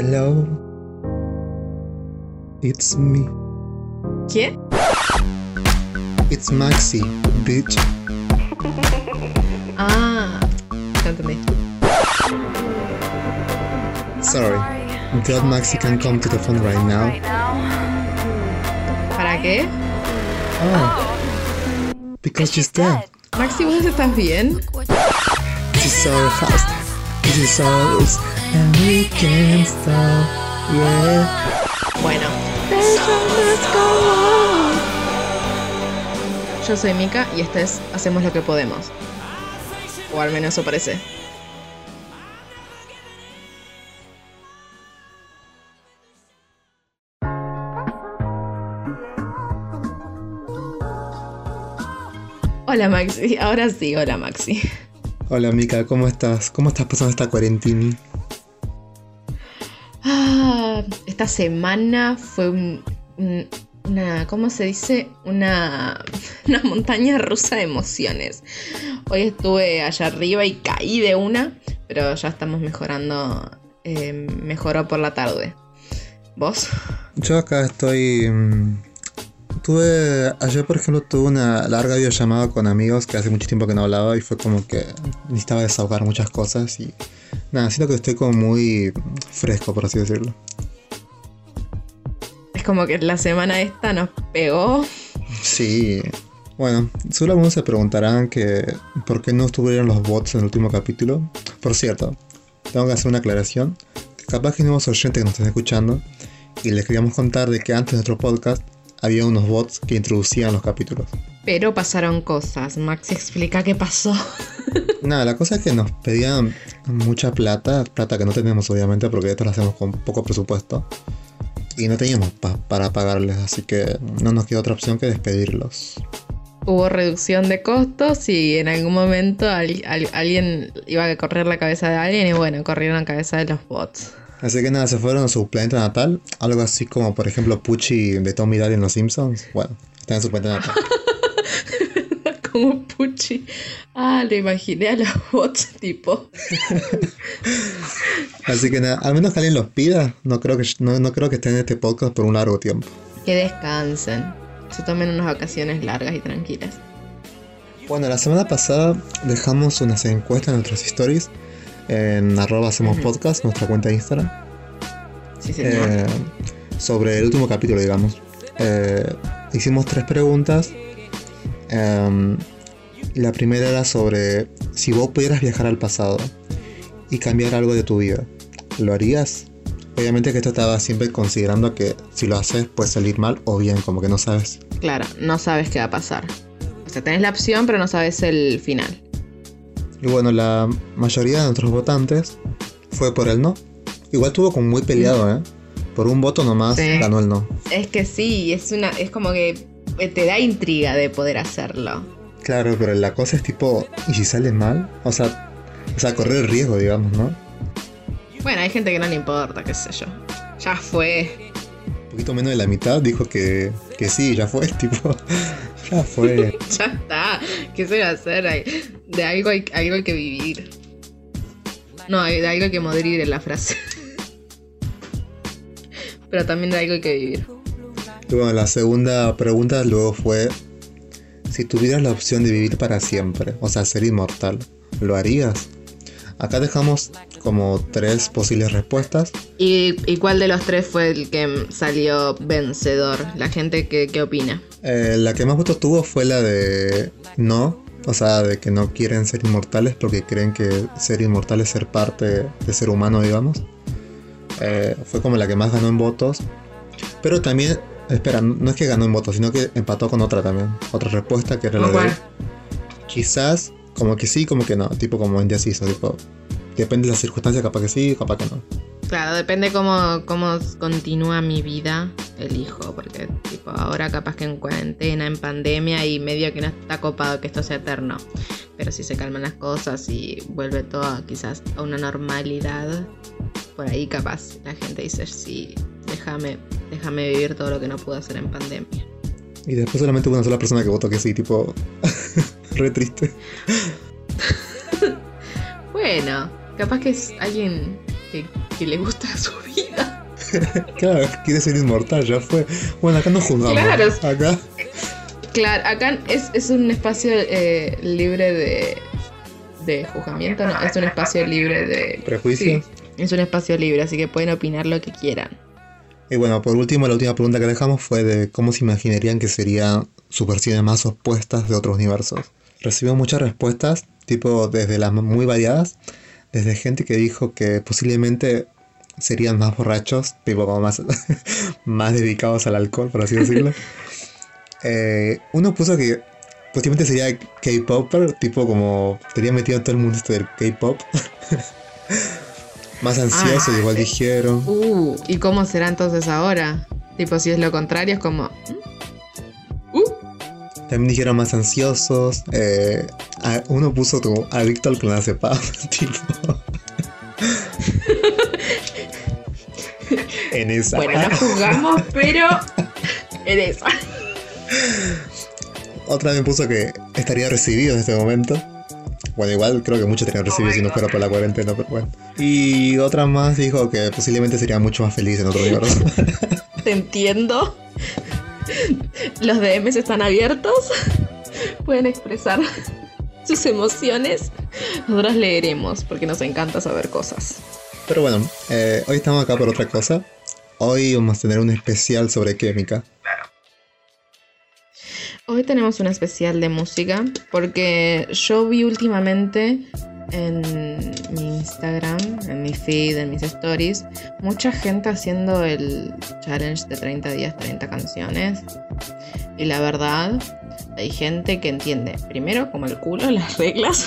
Hello. It's me. ¿Quién? It's Maxi, bitch. Ah, entendí. Sorry. God Maxi can come to the phone right now. ¿Para qué? Oh. Because she's dead. Maxi, ¿vos estás bien? This is our house. This is ours. And we can't stop. Yeah. Bueno. Yo soy Mika y este es Hacemos lo que podemos. O al menos eso parece. Hola Maxi, ahora sí, hola Maxi. Hola Mika, ¿cómo estás? ¿Cómo estás pasando esta cuarentini? Esta semana fue un- un- una, ¿cómo se dice? Una, una montaña rusa de emociones. Hoy estuve allá arriba y caí de una, pero ya estamos mejorando. eh, mejoró por la tarde. ¿Vos? Yo acá estoy. mm, Tuve. Ayer, por ejemplo, tuve una larga videollamada con amigos que hace mucho tiempo que no hablaba y fue como que necesitaba desahogar muchas cosas y. Nada, siento que estoy como muy fresco, por así decirlo. Es como que la semana esta nos pegó. Sí. Bueno, seguro algunos se preguntarán que por qué no estuvieron los bots en el último capítulo. Por cierto, tengo que hacer una aclaración. Capaz que hay nuevos oyentes que nos están escuchando y les queríamos contar de que antes de nuestro podcast había unos bots que introducían los capítulos. Pero pasaron cosas. Maxi explica qué pasó. Nada, la cosa es que nos pedían mucha plata, plata que no tenemos obviamente porque esto lo hacemos con poco presupuesto. Y no teníamos pa- para pagarles, así que no nos quedó otra opción que despedirlos. Hubo reducción de costos y en algún momento al- al- alguien iba a correr la cabeza de alguien y bueno, corrieron la cabeza de los bots. Así que nada, se fueron a su planeta natal, algo así como por ejemplo Pucci de Tommy Daly en Los Simpsons. Bueno, está en su planeta natal. Como Pucci. Ah, lo imaginé a los bots tipo. Así que nada, al menos que alguien los pida, no creo que, no, no creo que estén en este podcast por un largo tiempo. Que descansen. Se tomen unas vacaciones largas y tranquilas. Bueno, la semana pasada dejamos unas encuestas en nuestras stories en arroba hacemos podcast, nuestra cuenta de Instagram, Sí, señor. eh, sobre el último capítulo, digamos. Eh, hicimos tres preguntas. Em, la primera era sobre si vos pudieras viajar al pasado y cambiar algo de tu vida, ¿lo harías? Obviamente que esto estaba siempre considerando que si lo haces puede salir mal o bien, como que no sabes. Claro, no sabes qué va a pasar. O sea, tenés la opción, pero no sabes el final. Y bueno, la mayoría de nuestros votantes fue por el no. Igual estuvo como muy peleado, ¿eh? Por un voto nomás Sí. ganó el no. Es que sí, es una. es como que te da intriga de poder hacerlo. Claro, pero la cosa es tipo, ¿y si sale mal? O sea, o sea, correr el riesgo, digamos, ¿no? Bueno, hay gente que no le importa, qué sé yo. Ya fue. Un poquito menos de la mitad dijo que, que sí, ya fue, tipo, ya fue. Ya está. ¿Qué se va a hacer? Hay- De algo hay, algo hay que vivir. No, de algo hay que morir en la frase. Pero también de algo hay que vivir. Y bueno, la segunda pregunta luego fue, si tuvieras la opción de vivir para siempre, o sea, ser inmortal, ¿lo harías? Acá dejamos como tres posibles respuestas. ¿Y, y cuál de los tres fue el que salió vencedor? La gente que opina. Eh, la que más votos tuvo fue la de no, o sea, de que no quieren ser inmortales porque creen que ser inmortal es ser parte de ser humano, digamos. Eh, fue como la que más ganó en votos. Pero también, espera, no es que ganó en votos, sino que empató con otra también. Otra respuesta que era la de ¿Cuál? quizás, como que sí, como que no, tipo como indeciso, tipo, depende de las circunstancias, capaz que sí, capaz que no. Claro, depende cómo, cómo continúa mi vida, elijo, porque tipo ahora capaz que en cuarentena, en pandemia y medio que no está copado que esto sea eterno. Pero si se calman las cosas y vuelve todo quizás a una normalidad, por ahí capaz la gente dice, sí, déjame, déjame vivir todo lo que no pude hacer en pandemia. Y después solamente hubo una sola persona que votó que sí, tipo, re triste. Bueno, capaz que es alguien que que le gusta su vida. claro, quiere ser inmortal, ya fue. Bueno, acá no juzgamos. Claro. Acá. Claro, acá es, es un espacio eh, libre de, de juzgamiento, no, es un espacio libre de... ¿Prejuicio? Sí, es un espacio libre, así que pueden opinar lo que quieran. Y bueno, por último, la última pregunta que dejamos fue de cómo se imaginarían que serían sus versiones más opuestas de otros universos. Recibimos muchas respuestas, tipo desde las muy variadas, desde gente que dijo que posiblemente serían más borrachos, tipo como más, más dedicados al alcohol, por así decirlo. Eh, uno puso que posiblemente sería K-Popper, tipo como estaría metido todo el mundo esto del K-Pop. más ansioso, Ah, igual sí. dijeron. Uh, ¿y cómo será entonces ahora? Tipo, si es lo contrario, es como... ¿mm? Uh, También dijeron más ansiosos. eh, uno puso como adicto al clonazepam, tipo. en esa. bueno, no juzgamos, pero... En eso. Otra me puso que estaría recibido en este momento. Bueno, igual creo que muchos estarían recibidos si no fuera por la cuarentena, pero bueno. Y otra más dijo que posiblemente sería mucho más feliz en otro universo. Te entiendo. Los DMs están abiertos. Pueden expresar sus emociones. Nosotros leeremos porque nos encanta saber cosas. pero bueno, eh, hoy estamos acá por otra cosa. Hoy vamos a tener un especial sobre química. Hoy tenemos un especial de música porque yo vi últimamente en mi Instagram, en mi feed, en mis stories, mucha gente haciendo el challenge de 30 días, 30 canciones. Y la verdad, hay gente que entiende, primero, como el culo, las reglas.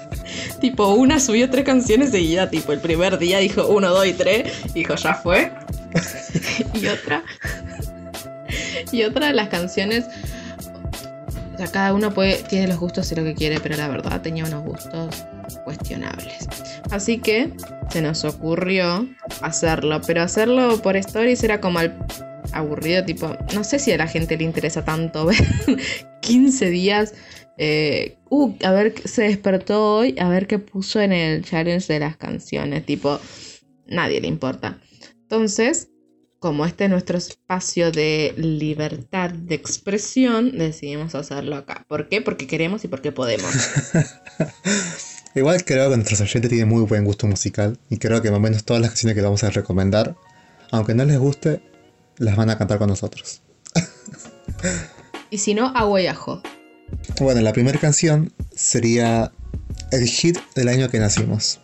tipo, una subió tres canciones seguidas, tipo, el primer día dijo uno, dos y tres, dijo, ya fue. y otra, y otra de las canciones o sea, cada uno tiene los gustos de lo que quiere, pero la verdad tenía unos gustos cuestionables. Así que se nos ocurrió hacerlo, pero hacerlo por stories era como al aburrido, tipo, no sé si a la gente le interesa tanto ver 15 días. eh, uh, a ver, se despertó hoy, a ver qué puso en el challenge de las canciones, tipo, nadie le importa. Entonces, como este es nuestro espacio de libertad de expresión, decidimos hacerlo acá. ¿Por qué? Porque queremos y porque podemos. Igual creo que nuestros oyentes tienen muy buen gusto musical y creo que más o menos todas las canciones que vamos a recomendar, aunque no les guste, las van a cantar con nosotros. Y si no, agua y ajo. Bueno, la primera canción sería el hit del año que nacimos.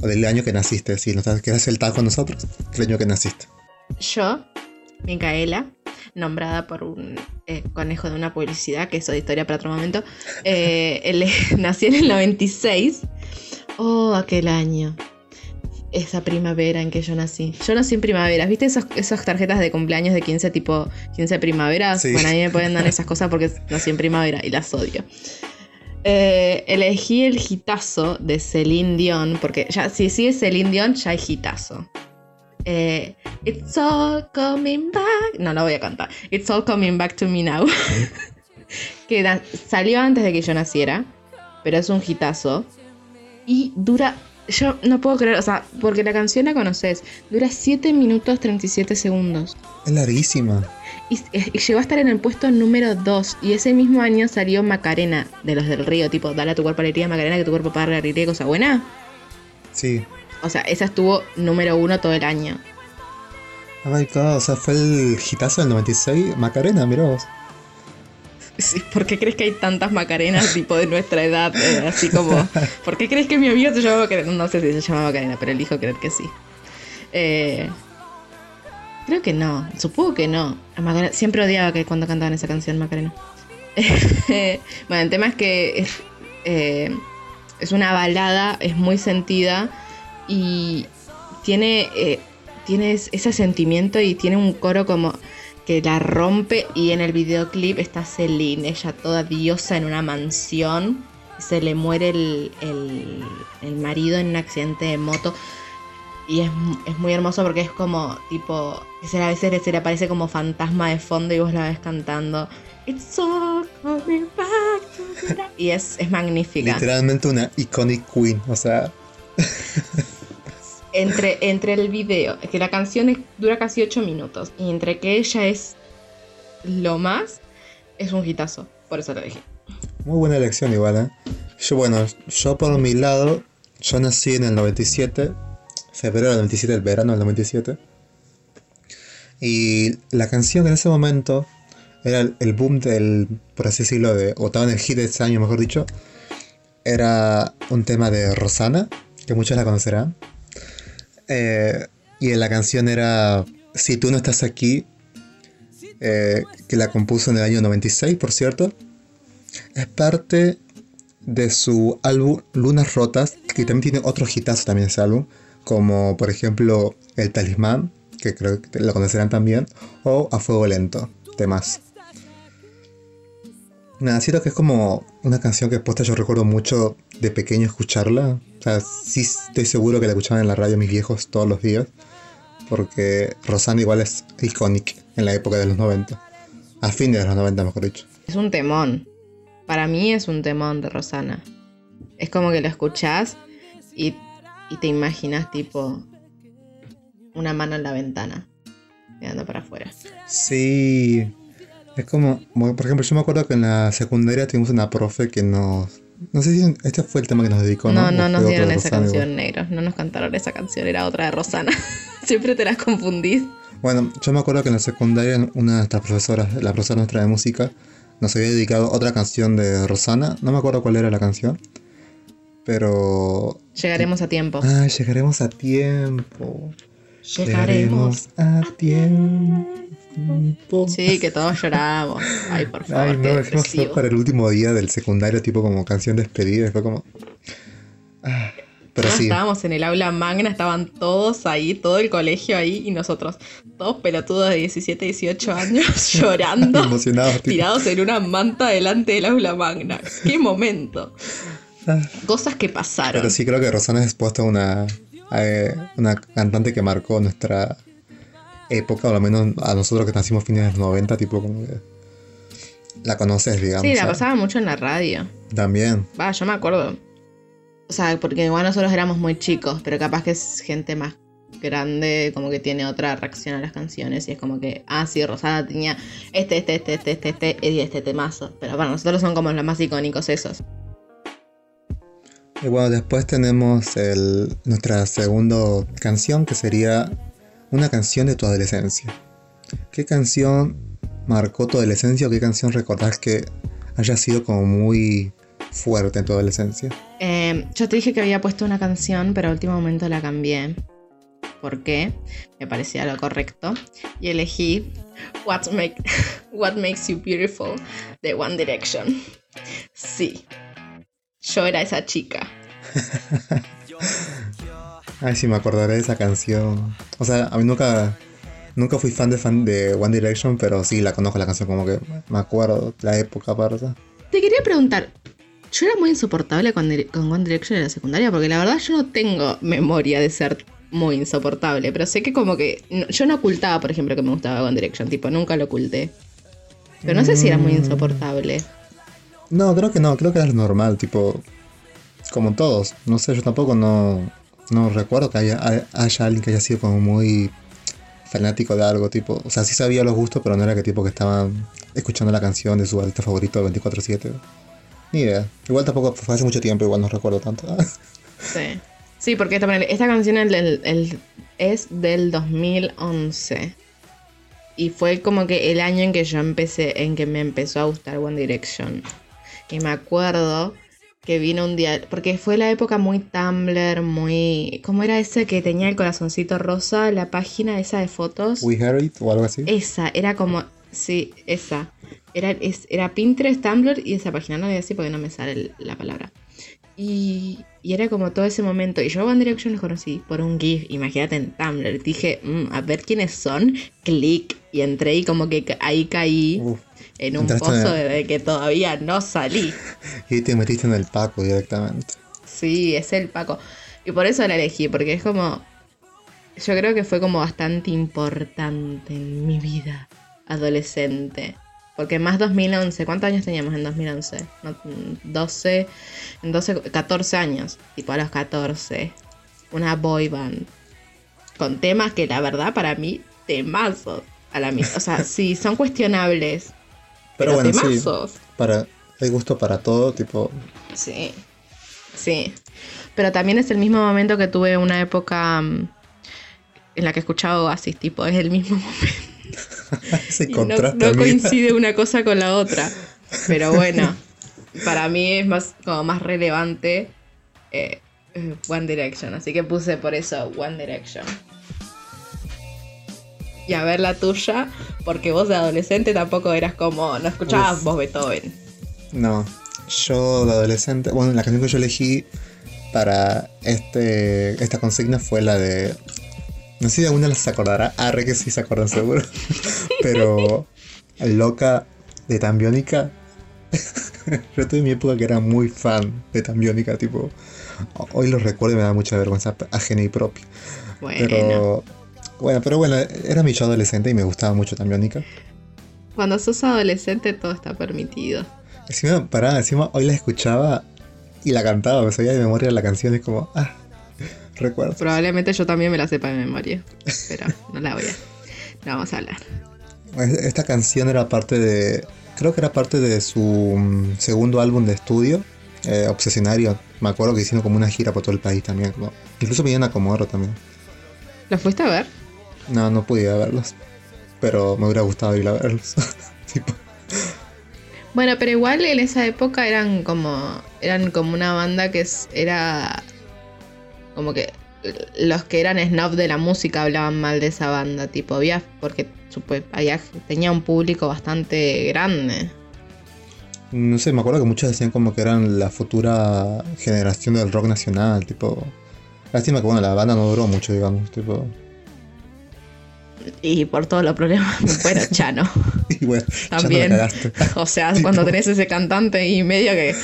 O del año que naciste, si nos quedas el tal con nosotros, el año que naciste. Yo, Micaela, nombrada por un eh, conejo de una publicidad, que eso de historia para otro momento, eh, él- nací en el 96. Oh, aquel año. Esa primavera en que yo nací. Yo nací en primaveras. ¿Viste esos- esas tarjetas de cumpleaños de 15 tipo 15 primaveras? Sí. Bueno, a mí me pueden dar esas cosas porque nací en primavera y las odio. Eh, elegí el hitazo de Celine Dion, porque ya si sigue Celine Dion, ya hay hitazo. Eh, It's all coming back. No, la voy a cantar. It's all coming back to me now. que da- salió antes de que yo naciera, pero es un hitazo. Y dura. Yo no puedo creer, o sea, porque la canción la conoces. Dura 7 minutos 37 segundos. Es larguísima. Y, y llegó a estar en el puesto número 2. Y ese mismo año salió Macarena, de los del río, tipo, dale a tu cuerpo alegría, Macarena, que tu cuerpo para la alegría, cosa buena. Sí. O sea, esa estuvo número uno todo el año. Oh my god, o sea, fue el hitazo del 96. Macarena, mirá vos. Sí, ¿Por qué crees que hay tantas Macarenas tipo de nuestra edad? Eh, así como, ¿por qué crees que mi amigo se llama Macarena? No sé si se llama Macarena, pero elijo creer que sí. Eh, creo que no, supongo que no. Macarena- siempre odiaba que cuando cantaban esa canción Macarena. bueno, el tema es que es, eh, es una balada, es muy sentida y tiene, eh, ese sentimiento y tiene un coro como que la rompe y en el videoclip está Celine, ella toda diosa en una mansión, se le muere el, el- marido en un accidente de moto y es, es muy hermoso porque es como tipo, a veces se le aparece como fantasma de fondo y vos la ves cantando It's all coming back to me now". y es, es magnífica. Literalmente una iconic queen, o sea, entre, entre el video, que la canción es- dura casi 8 minutos, y entre que ella es lo más, es un hitazo. Por eso lo dije. Muy buena elección igual, ¿eh? Yo, bueno, yo por mi lado, yo nací en el 97, febrero del 97, el verano del 97. Y la canción en ese momento era el, el boom del, por así decirlo, de, o estaba en el hit de ese año, mejor dicho. Era un tema de Rosana, que muchos la conocerán. Eh, y la canción era Si tú no estás aquí, eh, que la compuso en el año 96, por cierto. Es parte de su álbum Lunas Rotas, que también tiene otros hitazos también ese álbum, como por ejemplo El Talismán, que creo que lo conocerán también, o A Fuego Lento, temas. Nada, siento que es como una canción que posta yo recuerdo mucho de pequeño escucharla. Sea, sí estoy seguro que la escuchaban en la radio mis viejos todos los días. Porque Rosana igual es icónica en la época de los 90. A fines de los 90, mejor dicho. Es un temón. Para mí es un temón de Rosana. Es como que lo escuchás y, y te imaginas tipo una mano en la ventana, mirando para afuera. Sí. Es como, por ejemplo, yo me acuerdo que en la secundaria tuvimos una profe que nos... No sé si este fue el tema que nos dedicó, ¿no? No, ¿O no nos dieron esa Rosana igual? canción, negros. No nos cantaron esa canción, era otra de Rosana. Siempre te las confundís. Bueno, yo me acuerdo que en la secundaria una de nuestras profesoras, la profesora nuestra de música, nos había dedicado otra canción de Rosana. No me acuerdo cuál era la canción. Pero... Llegaremos a tiempo. Ah, llegaremos a tiempo. Llegaremos. a tiempo. Sí, que todos lloramos. Ay, por favor, Ay, no, fue depresivo. para el último día del secundario, tipo como canción despedida. Fue como. Ah, pero sí, Estábamos en el aula magna, estaban todos ahí, todo el colegio ahí, y nosotros, todos pelotudos de 17, 18 años, llorando, emocionados. tirados en una manta delante del aula magna. ¡Qué momento! ah. Cosas que pasaron. Pero sí, creo que Rosana es expuesta a una, a una cantante que marcó nuestra época, o al menos a nosotros que nacimos fines de los 90, tipo como que. La conoces, digamos. Sí, la ¿sabes? pasaba mucho en la radio. También. Va, yo me acuerdo. O sea, porque igual nosotros éramos muy chicos, pero capaz que es gente más grande, como que tiene otra reacción a las canciones. Y es como que, ah, sí, Rosana tenía este, este, este, este, este, este, y este temazo. Pero para nosotros son como los más icónicos esos. Y bueno, después tenemos el, nuestra segunda canción, que sería una canción de tu adolescencia. ¿Qué canción marcó tu adolescencia o qué canción recordás que haya sido como muy fuerte en tu adolescencia? Eh, yo te dije que había puesto una canción, pero a último momento la cambié. ¿Por qué? Me parecía lo correcto. Y elegí What, Make, What Makes You Beautiful de One Direction. Sí, yo era esa chica. Ay, sí, me acordaré de esa canción. O sea, a mí nunca, nunca fui fan de, fan de One Direction, pero sí la conozco la canción, como que me acuerdo la época aparte. Te quería preguntar, yo era muy insoportable con, con One Direction en la secundaria, porque la verdad yo no tengo memoria de ser muy insoportable, pero sé que como que no- yo no ocultaba, por ejemplo, que me gustaba One Direction, tipo, nunca lo oculté. Pero no sé si era muy Mm. insoportable. No, creo que no, creo que era normal, tipo, como todos. No sé, yo tampoco no, no recuerdo que haya, hay- haya alguien que haya sido como muy fanático de algo, tipo, o sea, sí sabía los gustos, pero no era que tipo que estaban escuchando la canción de su artista favorito 24/7. Ni idea. Igual tampoco fue hace mucho tiempo, igual no recuerdo tanto. Sí. Sí, porque esta, esta canción el- el- el- es del 2011. Y fue como que el año en que yo empecé, en que me empezó a gustar One Direction. Y me acuerdo que vino un día, porque fue la época muy Tumblr, muy... ¿Cómo era ese que tenía el corazoncito rosa, la página esa de fotos? We Heard It o algo así. Esa, era como... Sí, esa. Era, es- era Pinterest, Tumblr y esa página. No voy a decir porque no me sale el- la palabra. Y, y era como todo ese momento. Y yo a One Direction los conocí por un GIF. Imagínate en Tumblr. Dije, "Mm, a ver quiénes son. Clic. Y entré y como que ahí caí Uf, en un entraste pozo en- de, de que todavía no salí. y te metiste en el Paco directamente. Sí, es el Paco. Y por eso la elegí. Porque es como... Yo creo que fue como bastante importante en mi vida adolescente. Porque más 2011, ¿cuántos años teníamos en 2011? No, mm, 12, en 12, 14 años. Tipo a los 14. Una boy band. con temas que la verdad para mí, temazos. A la misma. O sea, sí, son cuestionables. Pero, bueno, sí. Para, hay gusto para todo, tipo. Sí. Sí. Pero también es el mismo momento que tuve una época mm, en la que escuchaba Oasis, tipo, es el mismo momento. Ese no, contraste. no coincide una cosa con la otra. Pero bueno, para mí es más como más relevante eh, eh, One Direction. Así que puse por eso One Direction. Y a ver la tuya, porque vos de adolescente tampoco eras como, no escuchabas Uf. vos Beethoven. No, yo de adolescente, bueno, la canción que yo elegí para este esta consigna fue la de, no sé si alguna se acordará, arre que sí se acuerdan seguro, pero Loca de Tambiónica, yo tuve mi época que era muy fan de Tambiónica, tipo, hoy lo recuerdo y me da mucha vergüenza ajena y propia, Bueno, pero bueno, pero bueno, era mi yo adolescente y me gustaba mucho Tambiónica. cuando sos adolescente todo está permitido. Encima, pará, encima hoy la escuchaba y la cantaba, me sabía de memoria la canción, es como, ah, recuerdo. Probablemente yo también me la sepa de memoria, pero no la voy a. No vamos a hablar. Esta canción era parte de, creo que era parte de su mm, segundo álbum de estudio, eh, Obsesionario. Me acuerdo que hicieron como una gira por todo el país también, como, incluso vinieron a Comodoro también. ¿La fuiste a ver? No, no pude ir a verlos, pero me hubiera gustado ir a verlos. Tipo, Bueno, pero igual en esa época eran como eran como una banda que era como que los que eran snob de la música hablaban mal de esa banda, tipo había porque supe- había, tenía un público bastante grande. no sé, me acuerdo que muchos decían como que eran la futura generación del rock nacional, tipo... Lástima que bueno, la banda no duró mucho, digamos, tipo... Y por todos los problemas, bueno, Chano. Y bueno, También. O sea, cuando tenés ese cantante y medio que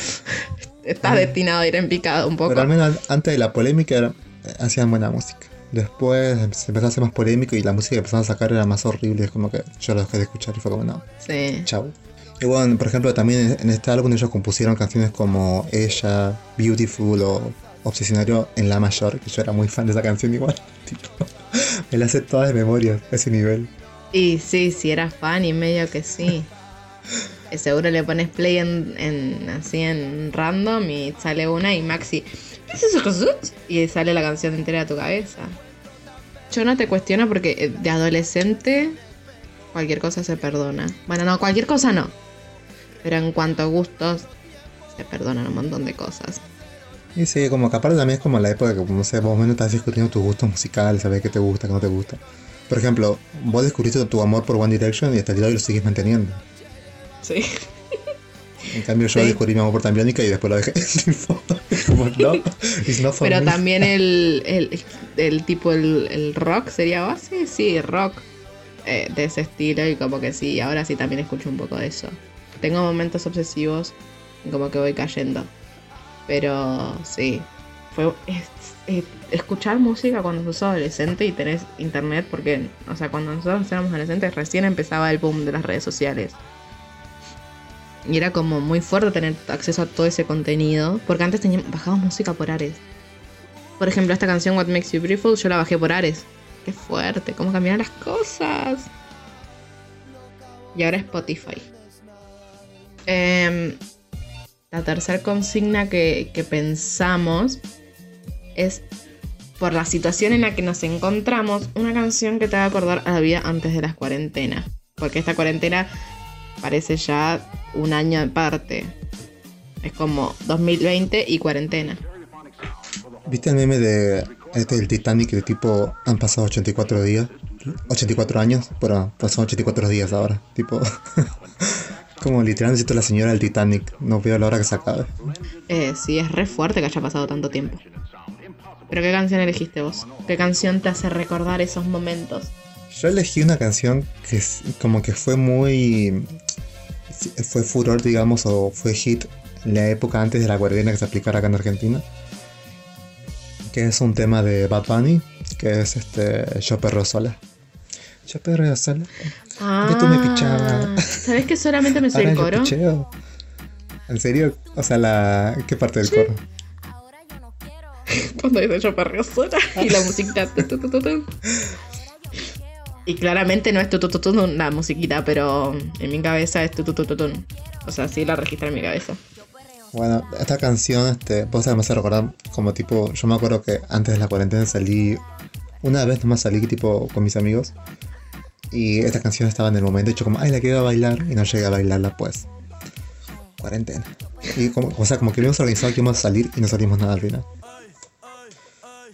estás destinado a ir en picado un poco. Pero al menos antes de la polémica era- hacían buena música. Después se empezó a hacer más polémico y la música que empezaron a sacar era más horrible. Es como que yo lo dejé de escuchar y fue como, no, Sí. chau. Y bueno, por ejemplo, también en este álbum ellos compusieron canciones como Ella, Beautiful o Obsesionario en La Mayor, que yo era muy fan de esa canción igual. Tipo, me la sé toda de memoria, a ese nivel. Y sí, si eras fan y medio que sí. Seguro le pones play en, en- así en random y sale una y Maxi. ¿Qué es eso? Y sale la canción entera de tu cabeza. Yo no te cuestiono porque eh, de adolescente cualquier cosa se perdona. Bueno, no, cualquier cosa no. Pero en cuanto a gustos, se perdonan un montón de cosas. Y sí, como que aparte también es como la época que, no sé, vos menos estás discutiendo tus gustos musicales, sabés qué te gusta, qué no te gusta. Por ejemplo, vos descubriste tu amor por One Direction y hasta el día de hoy lo sigues manteniendo. Sí. En cambio, yo Sí. descubrí mi amor por Tambiónica y después lo dejé. Como, no, Pero me. también el, el, el tipo, el, el rock sería base, sí, rock eh, de ese estilo y como que sí, ahora sí también escucho un poco de eso. Tengo momentos obsesivos y como que voy cayendo. Pero sí, fue es- es- escuchar música cuando sos adolescente y tenés internet, porque, o sea, cuando nosotros éramos adolescentes recién empezaba el boom de las redes sociales. Y era como muy fuerte tener acceso a todo ese contenido. Porque antes teníamos, bajábamos música por Ares. Por ejemplo, esta canción What Makes You Beautiful, yo la bajé por Ares. Qué fuerte, cómo cambiaron las cosas. Y ahora Spotify. Em, la tercera consigna que, pensamos es por la situación en la que nos encontramos, una canción que te va a acordar a la vida antes de las cuarentenas. Porque esta cuarentena parece ya un año aparte. Es como 2020 y cuarentena. ¿Viste el meme de este del Titanic de tipo han pasado 84 días? 84 años, pero pasaron 84 días ahora. Tipo, como literalmente siento la señora del Titanic. No veo la hora que se acabe. Eh, sí, es re fuerte que haya pasado tanto tiempo. Pero ¿qué canción elegiste vos? ¿Qué canción te hace recordar esos momentos? Yo elegí una canción que es- como que fue muy... fue furor, digamos, o fue hit en la época antes de la cuarentena que se aplicara acá en Argentina. Que es un tema de Bad Bunny, que es este Yo perro sola. Yo perro sola. Ah, me pichabas. ¿Sabes que solamente me sé el yo coro? picheo. ¿En serio? O sea, la... ¿qué parte del coro? Cuando dice yo sola y la musiquita. tu, tu, tu. Y claramente no es tu, tu, tu, tu, tu, la musiquita, pero en mi cabeza es tu, tu, tu, tu, tu. O sea, sí la registra en mi cabeza. Bueno, esta canción, este, vos me hace recordar como tipo, yo me acuerdo que antes de la cuarentena salí, una vez nomás salí tipo con mis amigos y esta canción estaba en el momento, hecho como, ay, la quiero bailar y no llegué a bailarla pues. Cuarentena. Y como, o sea, como que habíamos organizado que íbamos a salir y no salimos nada al final.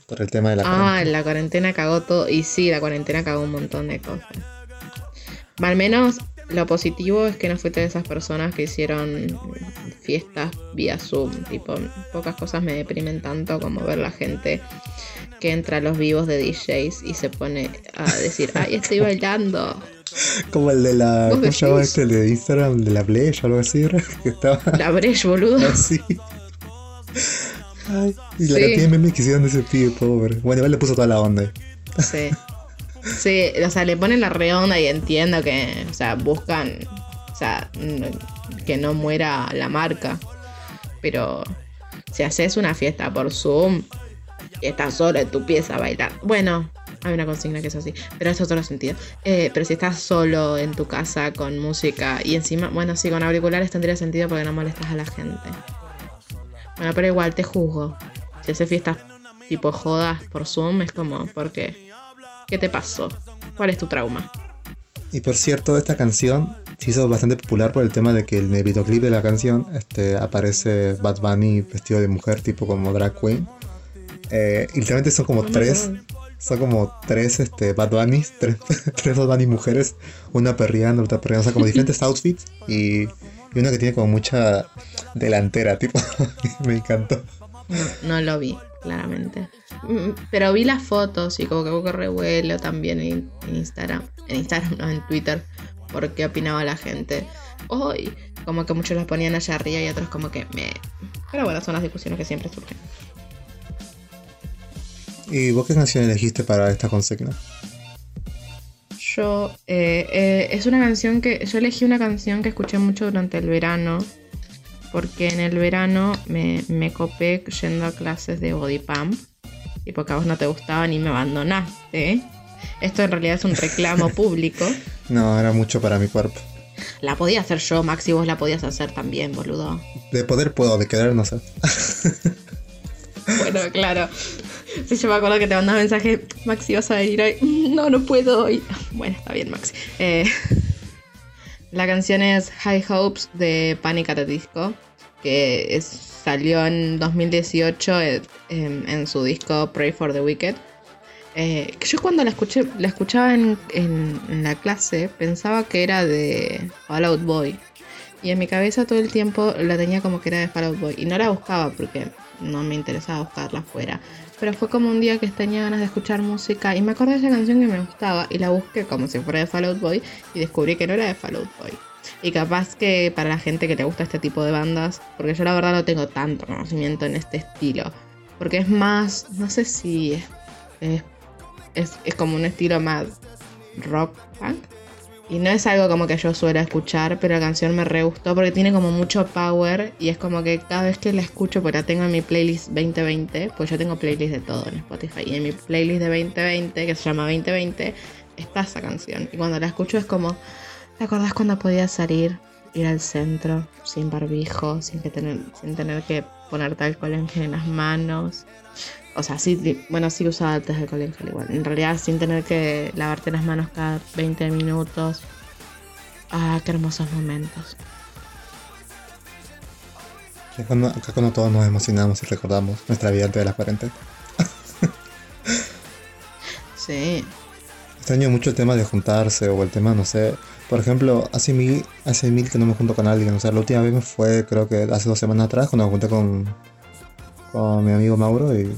Por el tema de la Ah, cuarentena. la cuarentena cagó todo. Y sí, la cuarentena cagó un montón de cosas. Al menos lo positivo es que no fuiste de esas personas que hicieron fiestas vía Zoom. Tipo, pocas cosas me deprimen tanto como ver la gente que entra a los vivos de DJs y se pone a decir, ay, estoy bailando. Como el de la, ¿Vos ¿cómo se llama este? El de Instagram, de la Play o algo así, que estaba La breche, boludo. así. Ay, y la Sí. cantidad de memes que hicieron de ese pibe, pobre. Bueno, igual le puso toda la onda. ahí. Sí. Sí, o sea, le ponen la redonda y entiendo que, o sea, buscan, o sea, que no muera la marca. Pero si haces una fiesta por Zoom estás solo en tu pieza bailar, bueno, hay una consigna que es así, pero es otro sentido. Eh, pero si estás solo en tu casa con música y encima, bueno, sí, con auriculares tendría sentido porque no molestas a la gente. Bueno, pero igual te juzgo. Si haces fiestas tipo jodas por Zoom, es como, ¿por qué? ¿Qué te pasó? ¿Cuál es tu trauma? Y por cierto, esta canción se hizo bastante popular por el tema de que en el videoclip de la canción este, aparece Bad Bunny vestido de mujer, tipo como drag queen. Eh, y literalmente son como tres, son como tres este, Bad Bunnies, tres, tres Bad Bunny mujeres, una perreando, otra perreando, o sea, como diferentes outfits y, y una que tiene como mucha delantera, tipo, me encantó. No, no lo vi, claramente. Mm, Pero vi las fotos y como que hubo revuelo también en, en Instagram. En Instagram, no, en Twitter. Por qué opinaba la gente. Hoy, como que muchos las ponían allá arriba y otros como que me... Pero bueno, son las discusiones que siempre surgen. ¿Y vos qué canción elegiste para esta consigna? Yo, eh, eh, es una canción que, yo elegí una canción que escuché mucho durante el verano, porque en el verano me, me copé yendo a clases de body pump, y porque a vos no te gustaban y me abandonaste. ¿eh? Esto en realidad es un reclamo público. No, era mucho para mi cuerpo. La podía hacer yo, Maxi, vos la podías hacer también, boludo. De poder puedo, de querer no sé. Bueno, claro. Sí, yo me acuerdo que te mandaba mensaje, Maxi, ¿vas a venir hoy? "Mm, No, no puedo hoy. Bueno, está bien, Maxi. Eh, la canción es High Hopes de Panic at the Disco, que salió en 2018 eh, en, su disco Pray for the Wicked. Eh, yo cuando la escuché, la escuchaba en, en- la clase, pensaba que era de Fall Out Boy. Y en mi cabeza todo el tiempo la tenía como que era de Fall Out Boy. Y no la buscaba porque no me interesaba buscarla afuera. Pero fue como un día que tenía ganas de escuchar música y me acordé de esa canción que me gustaba y la busqué como si fuera de Fall Out Boy y descubrí que no era de Fall Out Boy. Y capaz que para la gente que le gusta este tipo de bandas, porque yo la verdad no tengo tanto conocimiento en este estilo, porque es más, no sé si es, es, es, es como un estilo más rock punk. Y no es algo como que yo suelo escuchar, pero la canción me re gustó porque tiene como mucho power y es como que cada vez que la escucho, porque la tengo en mi playlist 2020, pues yo tengo playlist de todo en Spotify, y en mi playlist de 2020, que se llama 2020, está esa canción. Y cuando la escucho es como, ¿te acordás cuando podías salir, ir al centro, sin barbijo, sin, que tener, sin tener que ponerte alcohol en las manos? O sea, sí, bueno, sí usaba antes alcohol en gel igual. En realidad, sin tener que lavarte las manos cada 20 minutos. Ah, qué hermosos momentos. Es cuando, acá cuando todos nos emocionamos y recordamos nuestra vida antes de la cuarentena. Sí. Extraño mucho el tema de juntarse o el tema, no sé. Por ejemplo, hace mil, hace mil que no me junto con alguien. O sea, la última vez me fue, creo que hace dos semanas atrás, cuando me junté con, con mi amigo Mauro y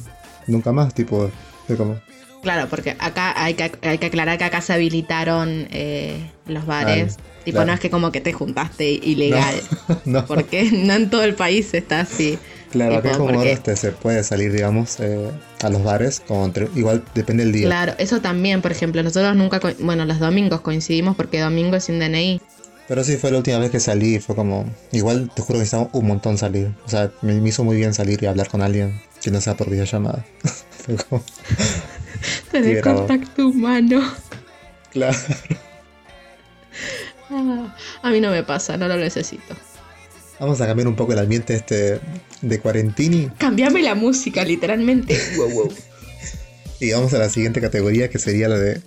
nunca más, tipo, fue como. Claro, porque acá hay que, hay que aclarar que acá se habilitaron eh, los bares. Ah, tipo, claro. no es que como que te juntaste ilegal. no, Porque no en todo el país está así. claro, acá tipo, como porque- este, se puede salir, digamos, eh, a los bares, como igual depende del día. Claro, eso también, por ejemplo, nosotros nunca, bueno, los domingos coincidimos porque domingo es sin DNI. Pero sí fue la última vez que salí, fue como. Igual te juro que necesitaba un montón salir. O sea, me, me hizo muy bien salir y hablar con alguien. Que no sea por videollamada. Tener contacto humano. claro. Ah, a mí no me pasa, no lo necesito. Vamos a cambiar un poco el ambiente este de cuarentini Cambiame la música, literalmente. Wow, wow. y vamos a la siguiente categoría que sería la de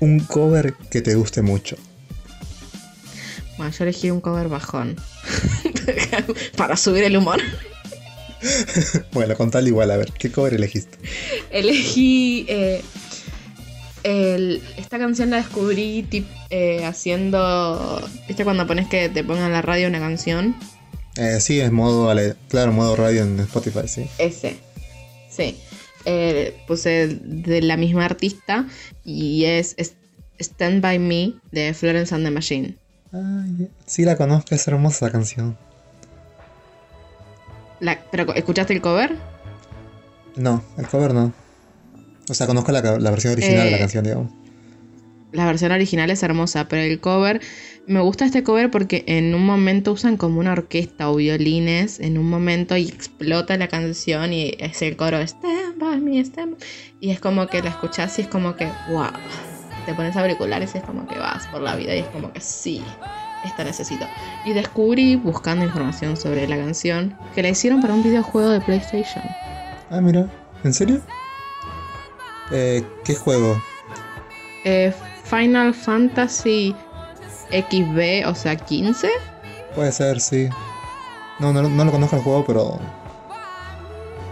un cover que te guste mucho. Bueno, yo elegí un cover bajón. Para subir el humor. Bueno, contale igual, a ver, ¿qué cover elegiste? Elegí. eh, el- esta canción la descubrí tip- eh, haciendo. ¿Viste cuando pones que te pongan en la radio una canción? Eh, sí, es modo, claro, modo radio en Spotify, sí. Ese. Sí. Eh, puse de la misma artista y es, Stand By Me de Florence and the Machine. Ay, sí la conozco, es hermosa la canción. La- ¿Pero escuchaste el cover? No, el cover no. O sea, conozco la, la versión original de la Eh, canción, digamos. La versión original es hermosa, pero el cover. Me gusta este cover porque en un momento usan como una orquesta o violines en un momento y explota la canción y es el coro Stand by me, stand by-". Y es como que la escuchás y es como que, wow. Te pones auriculares y es como que vas por la vida y es como que sí, esta necesito. Y descubrí, buscando información sobre la canción, que la hicieron para un videojuego de PlayStation. Ah, mira, ¿en serio? Eh, ¿Qué juego? Eh, Final Fantasy XB, o sea, 15. Puede ser, sí. No, no, no lo conozco el juego, pero.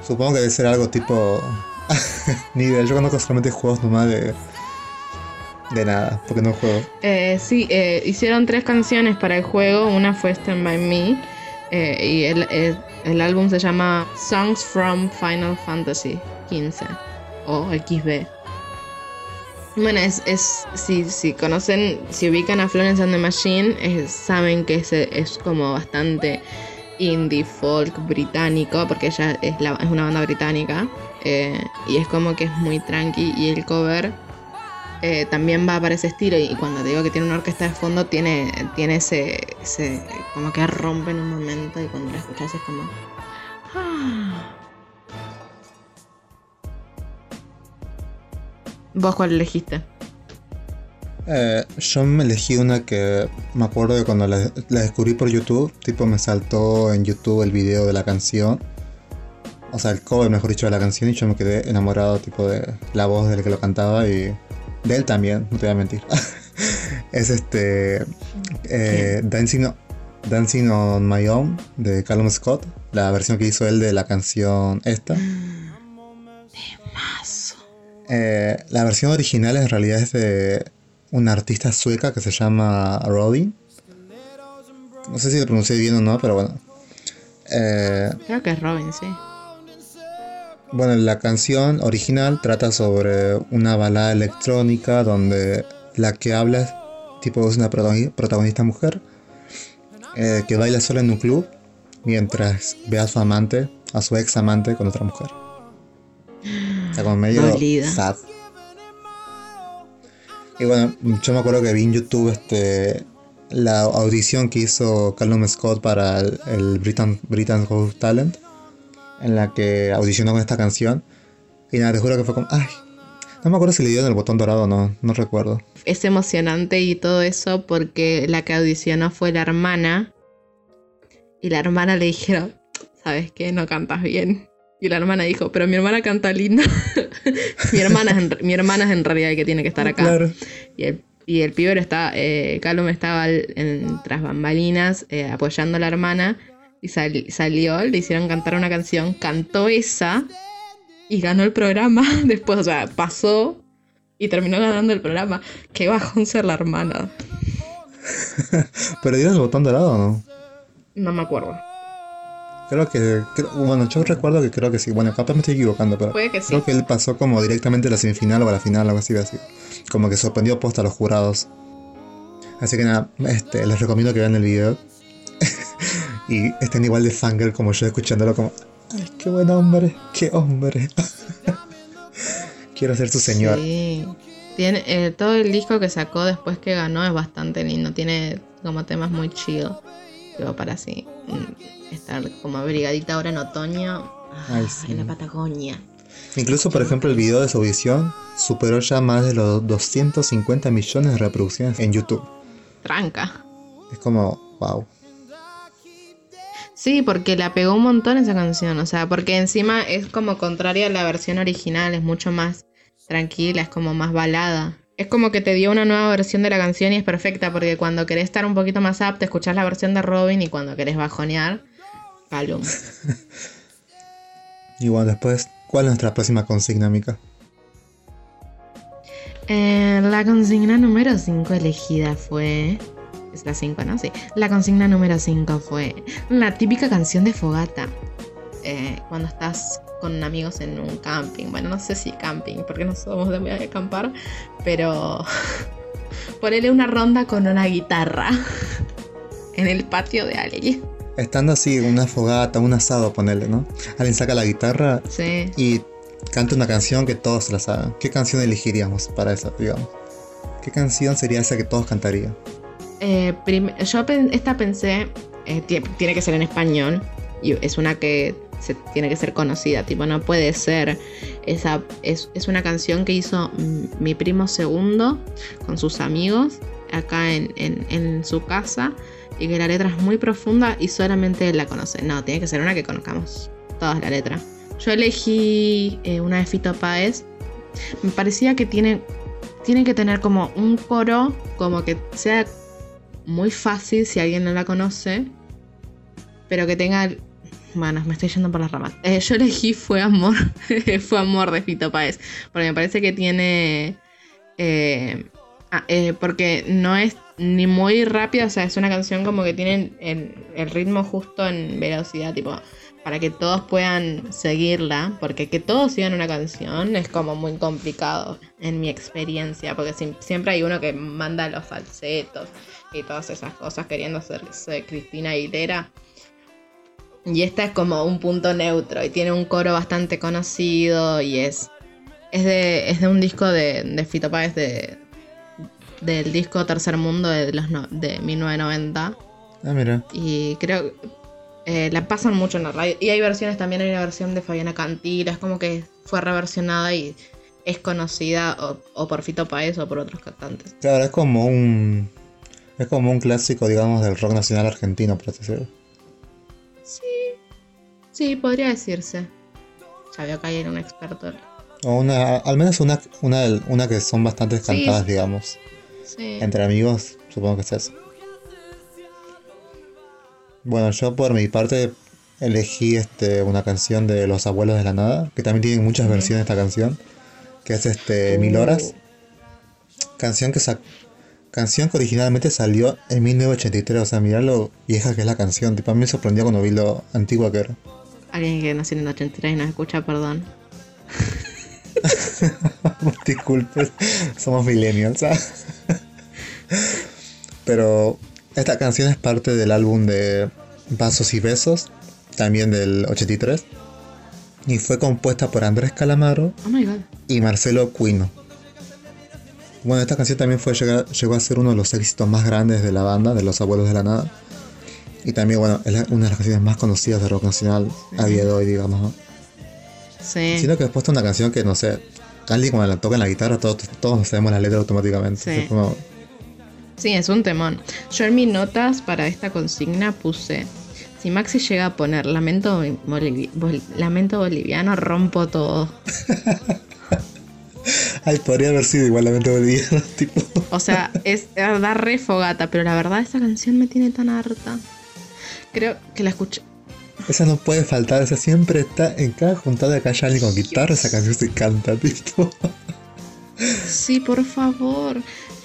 Supongo que debe ser algo tipo. Ni idea, yo conozco solamente juegos nomás de. De nada, porque no juego. Eh, sí, eh, hicieron tres canciones para el juego. Una fue Stand By Me. eh, y el, el- álbum se llama Songs from Final Fantasy 15 o XB. Bueno, es, es si, si conocen, si ubican a Florence and the Machine, eh, saben que es, es como bastante indie folk británico, porque ella es, la- es una banda británica. y es como que es muy tranqui. Y el cover eh, también va para ese estilo y cuando te digo que tiene una orquesta de fondo tiene, tiene ese, ese como que rompe en un momento y cuando la escuchas es como ah. ¿Vos cuál elegiste? Eh, yo me elegí una que me acuerdo de cuando la, la descubrí por YouTube. Tipo, me saltó en YouTube el video de la canción. O sea, el cover, mejor dicho, de la canción. Y yo me quedé enamorado, tipo, de la voz del que lo cantaba y de él también, no te voy a mentir. es este. eh, Dancing, Dancing on My Own de Callum Scott. La versión que hizo él de la canción esta. Mazo. Eh, la versión original en realidad es de una artista sueca que se llama Rodin. No sé si lo pronuncié bien o no, pero bueno. Eh, Creo que es Robin, sí. Bueno, la canción original trata sobre una balada electrónica donde la que habla es tipo es una protagoni- protagonista mujer eh, que baila sola en un club mientras ve a su amante, a su ex amante con otra mujer. O sea, como medio sad. Y bueno, yo me acuerdo que vi en YouTube este la audición que hizo Callum Scott para el, el Britain, Britain's Got Talent, en la que audicionó con esta canción. Y nada, te juro que fue como, ay, no me acuerdo si le dieron el botón dorado o no, no recuerdo. Es emocionante y todo eso porque la que audicionó fue la hermana. Y la hermana le dijeron, ¿sabes qué? No cantas bien. Y la hermana dijo, pero mi hermana canta lindo. mi, hermana es en, mi hermana es en realidad el que tiene que estar acá. Claro. Y el, y el pibe está, eh, Callum estaba en, tras bambalinas eh, apoyando a la hermana. Y sal- salió, le hicieron cantar una canción, cantó esa y ganó el programa. Después, o sea, pasó y terminó ganando el programa. Qué bajón ser la hermana. ¿Pero dieron el botón dorado o no? No me acuerdo. Creo que, creo- bueno, yo recuerdo que creo que sí. Bueno, capaz me estoy equivocando, pero Puede que sí. creo que él pasó como directamente a la semifinal o a la final, algo así, así. Como que sorprendió posta a los jurados. Así que nada, este, les recomiendo que vean el video. Y estén igual de fangirl como yo escuchándolo como, ay, qué buen hombre, qué hombre. Quiero ser su señor. Sí. Tiene, eh, todo el disco que sacó después que ganó es bastante lindo. Tiene como temas muy chill. Tipo, para así mm, estar como abrigadita ahora en otoño Ay, sí. en la Patagonia. Incluso, por ejemplo, el video de su audición superó ya más de los 250 millones de reproducciones en YouTube. Tranca. Es como, wow. Sí, porque la pegó un montón esa canción, o sea, porque encima es como contraria a la versión original, es mucho más tranquila, es como más balada. Es como que te dio una nueva versión de la canción y es perfecta, porque cuando querés estar un poquito más up, te escuchás la versión de Robin y cuando querés bajonear, Palum. Y bueno, después, ¿cuál es nuestra próxima consigna, Mica? Eh, la consigna número 5 elegida fue... Es la 5, ¿no? Sí. La consigna número 5 fue la típica canción de fogata. Eh, cuando estás con amigos en un camping. Bueno, no sé si camping, porque no somos de muy de acampar, pero ponele una ronda con una guitarra en el patio de alguien. Estando así, una fogata, un asado, ponerle, ¿no? Alguien saca la guitarra Sí. y canta una canción que todos la saben. ¿Qué canción elegiríamos para eso, digamos? ¿Qué canción sería esa que todos cantarían? Eh, yo esta pensé, eh, tie- tiene que ser en español, y es una que tiene que ser conocida, tipo, no puede ser esa, es, una canción que hizo mi primo segundo con sus amigos acá en, en- en su casa, y que la letra es muy profunda y solamente él la conoce. No, tiene que ser una que conozcamos todas la letra. Yo elegí eh, una de Fito Páez, me parecía que tiene, tiene que tener como un coro, como que sea muy fácil si alguien no la conoce, pero que tenga. Bueno, me estoy yendo por las ramas. Eh, yo elegí Fue Amor, Fue Amor de Fito Páez, porque me parece que tiene. eh, ah, eh, porque no es ni muy rápida, o sea, es una canción como que tiene el, el ritmo justo en velocidad, tipo, para que todos puedan seguirla, porque que todos sigan una canción es como muy complicado en mi experiencia, porque siempre hay uno que manda los falsetos y todas esas cosas queriendo hacerse Cristina Aguilera. Y esta es como un punto neutro y tiene un coro bastante conocido y es, es, de, es de un disco de, de Fito Páez de, del disco Tercer Mundo de, los no- de 1990 Ah, mira. y creo eh, la pasan mucho en la radio. Y hay versiones también, hay una versión de Fabiana Cantila, es como que fue reversionada y es conocida o, o por Fito Páez o por otros cantantes. Claro, es como un. Es como un clásico, digamos, del rock nacional argentino, por así decirlo. Sí, podría decirse. Ya veo que hay un experto. O una, al menos una, una, una que son bastante Sí. cantadas, digamos. Sí. Entre amigos, supongo que es eso. Bueno, yo por mi parte elegí este, una canción de Los Abuelos de la Nada, que también tienen muchas versiones de esta canción, que es este Mil Horas. Canción que canción que originalmente salió en 1983, o sea, mirá lo vieja que es la canción. Tipo, a mí me sorprendió cuando vi lo antigua que era. Alguien que nació en el 83 y nos escucha, perdón. Disculpen, somos millennials. ¿ah? Pero esta canción es parte del álbum de Vasos y Besos, también del 83. Y fue compuesta por Andrés Calamaro Oh my god. y Marcelo Cuino. Bueno, esta canción también fue, llegó a ser uno de los éxitos más grandes de la banda, de Los Abuelos de la Nada. Y también, bueno, es una de las canciones más conocidas de rock nacional a día de hoy, digamos. ¿no? Sí. Siento que después de una canción que, no sé, alguien cuando la toca en la guitarra, todos, todos nos sabemos la letra automáticamente. Sí. Sí, es un temón. Yo en mis notas para esta consigna puse, si Maxi llega a poner lamento, bolivi- bol- lamento boliviano, rompo todo. Ay, podría haber sido igualmente boliviano, tipo. O sea, es da re fogata, pero la verdad esta canción me tiene tan harta. Creo que la escuché. Esa no puede faltar, esa siempre está en cada juntada que haya alguien con guitarra, esa canción se canta, tipo. Sí, por favor.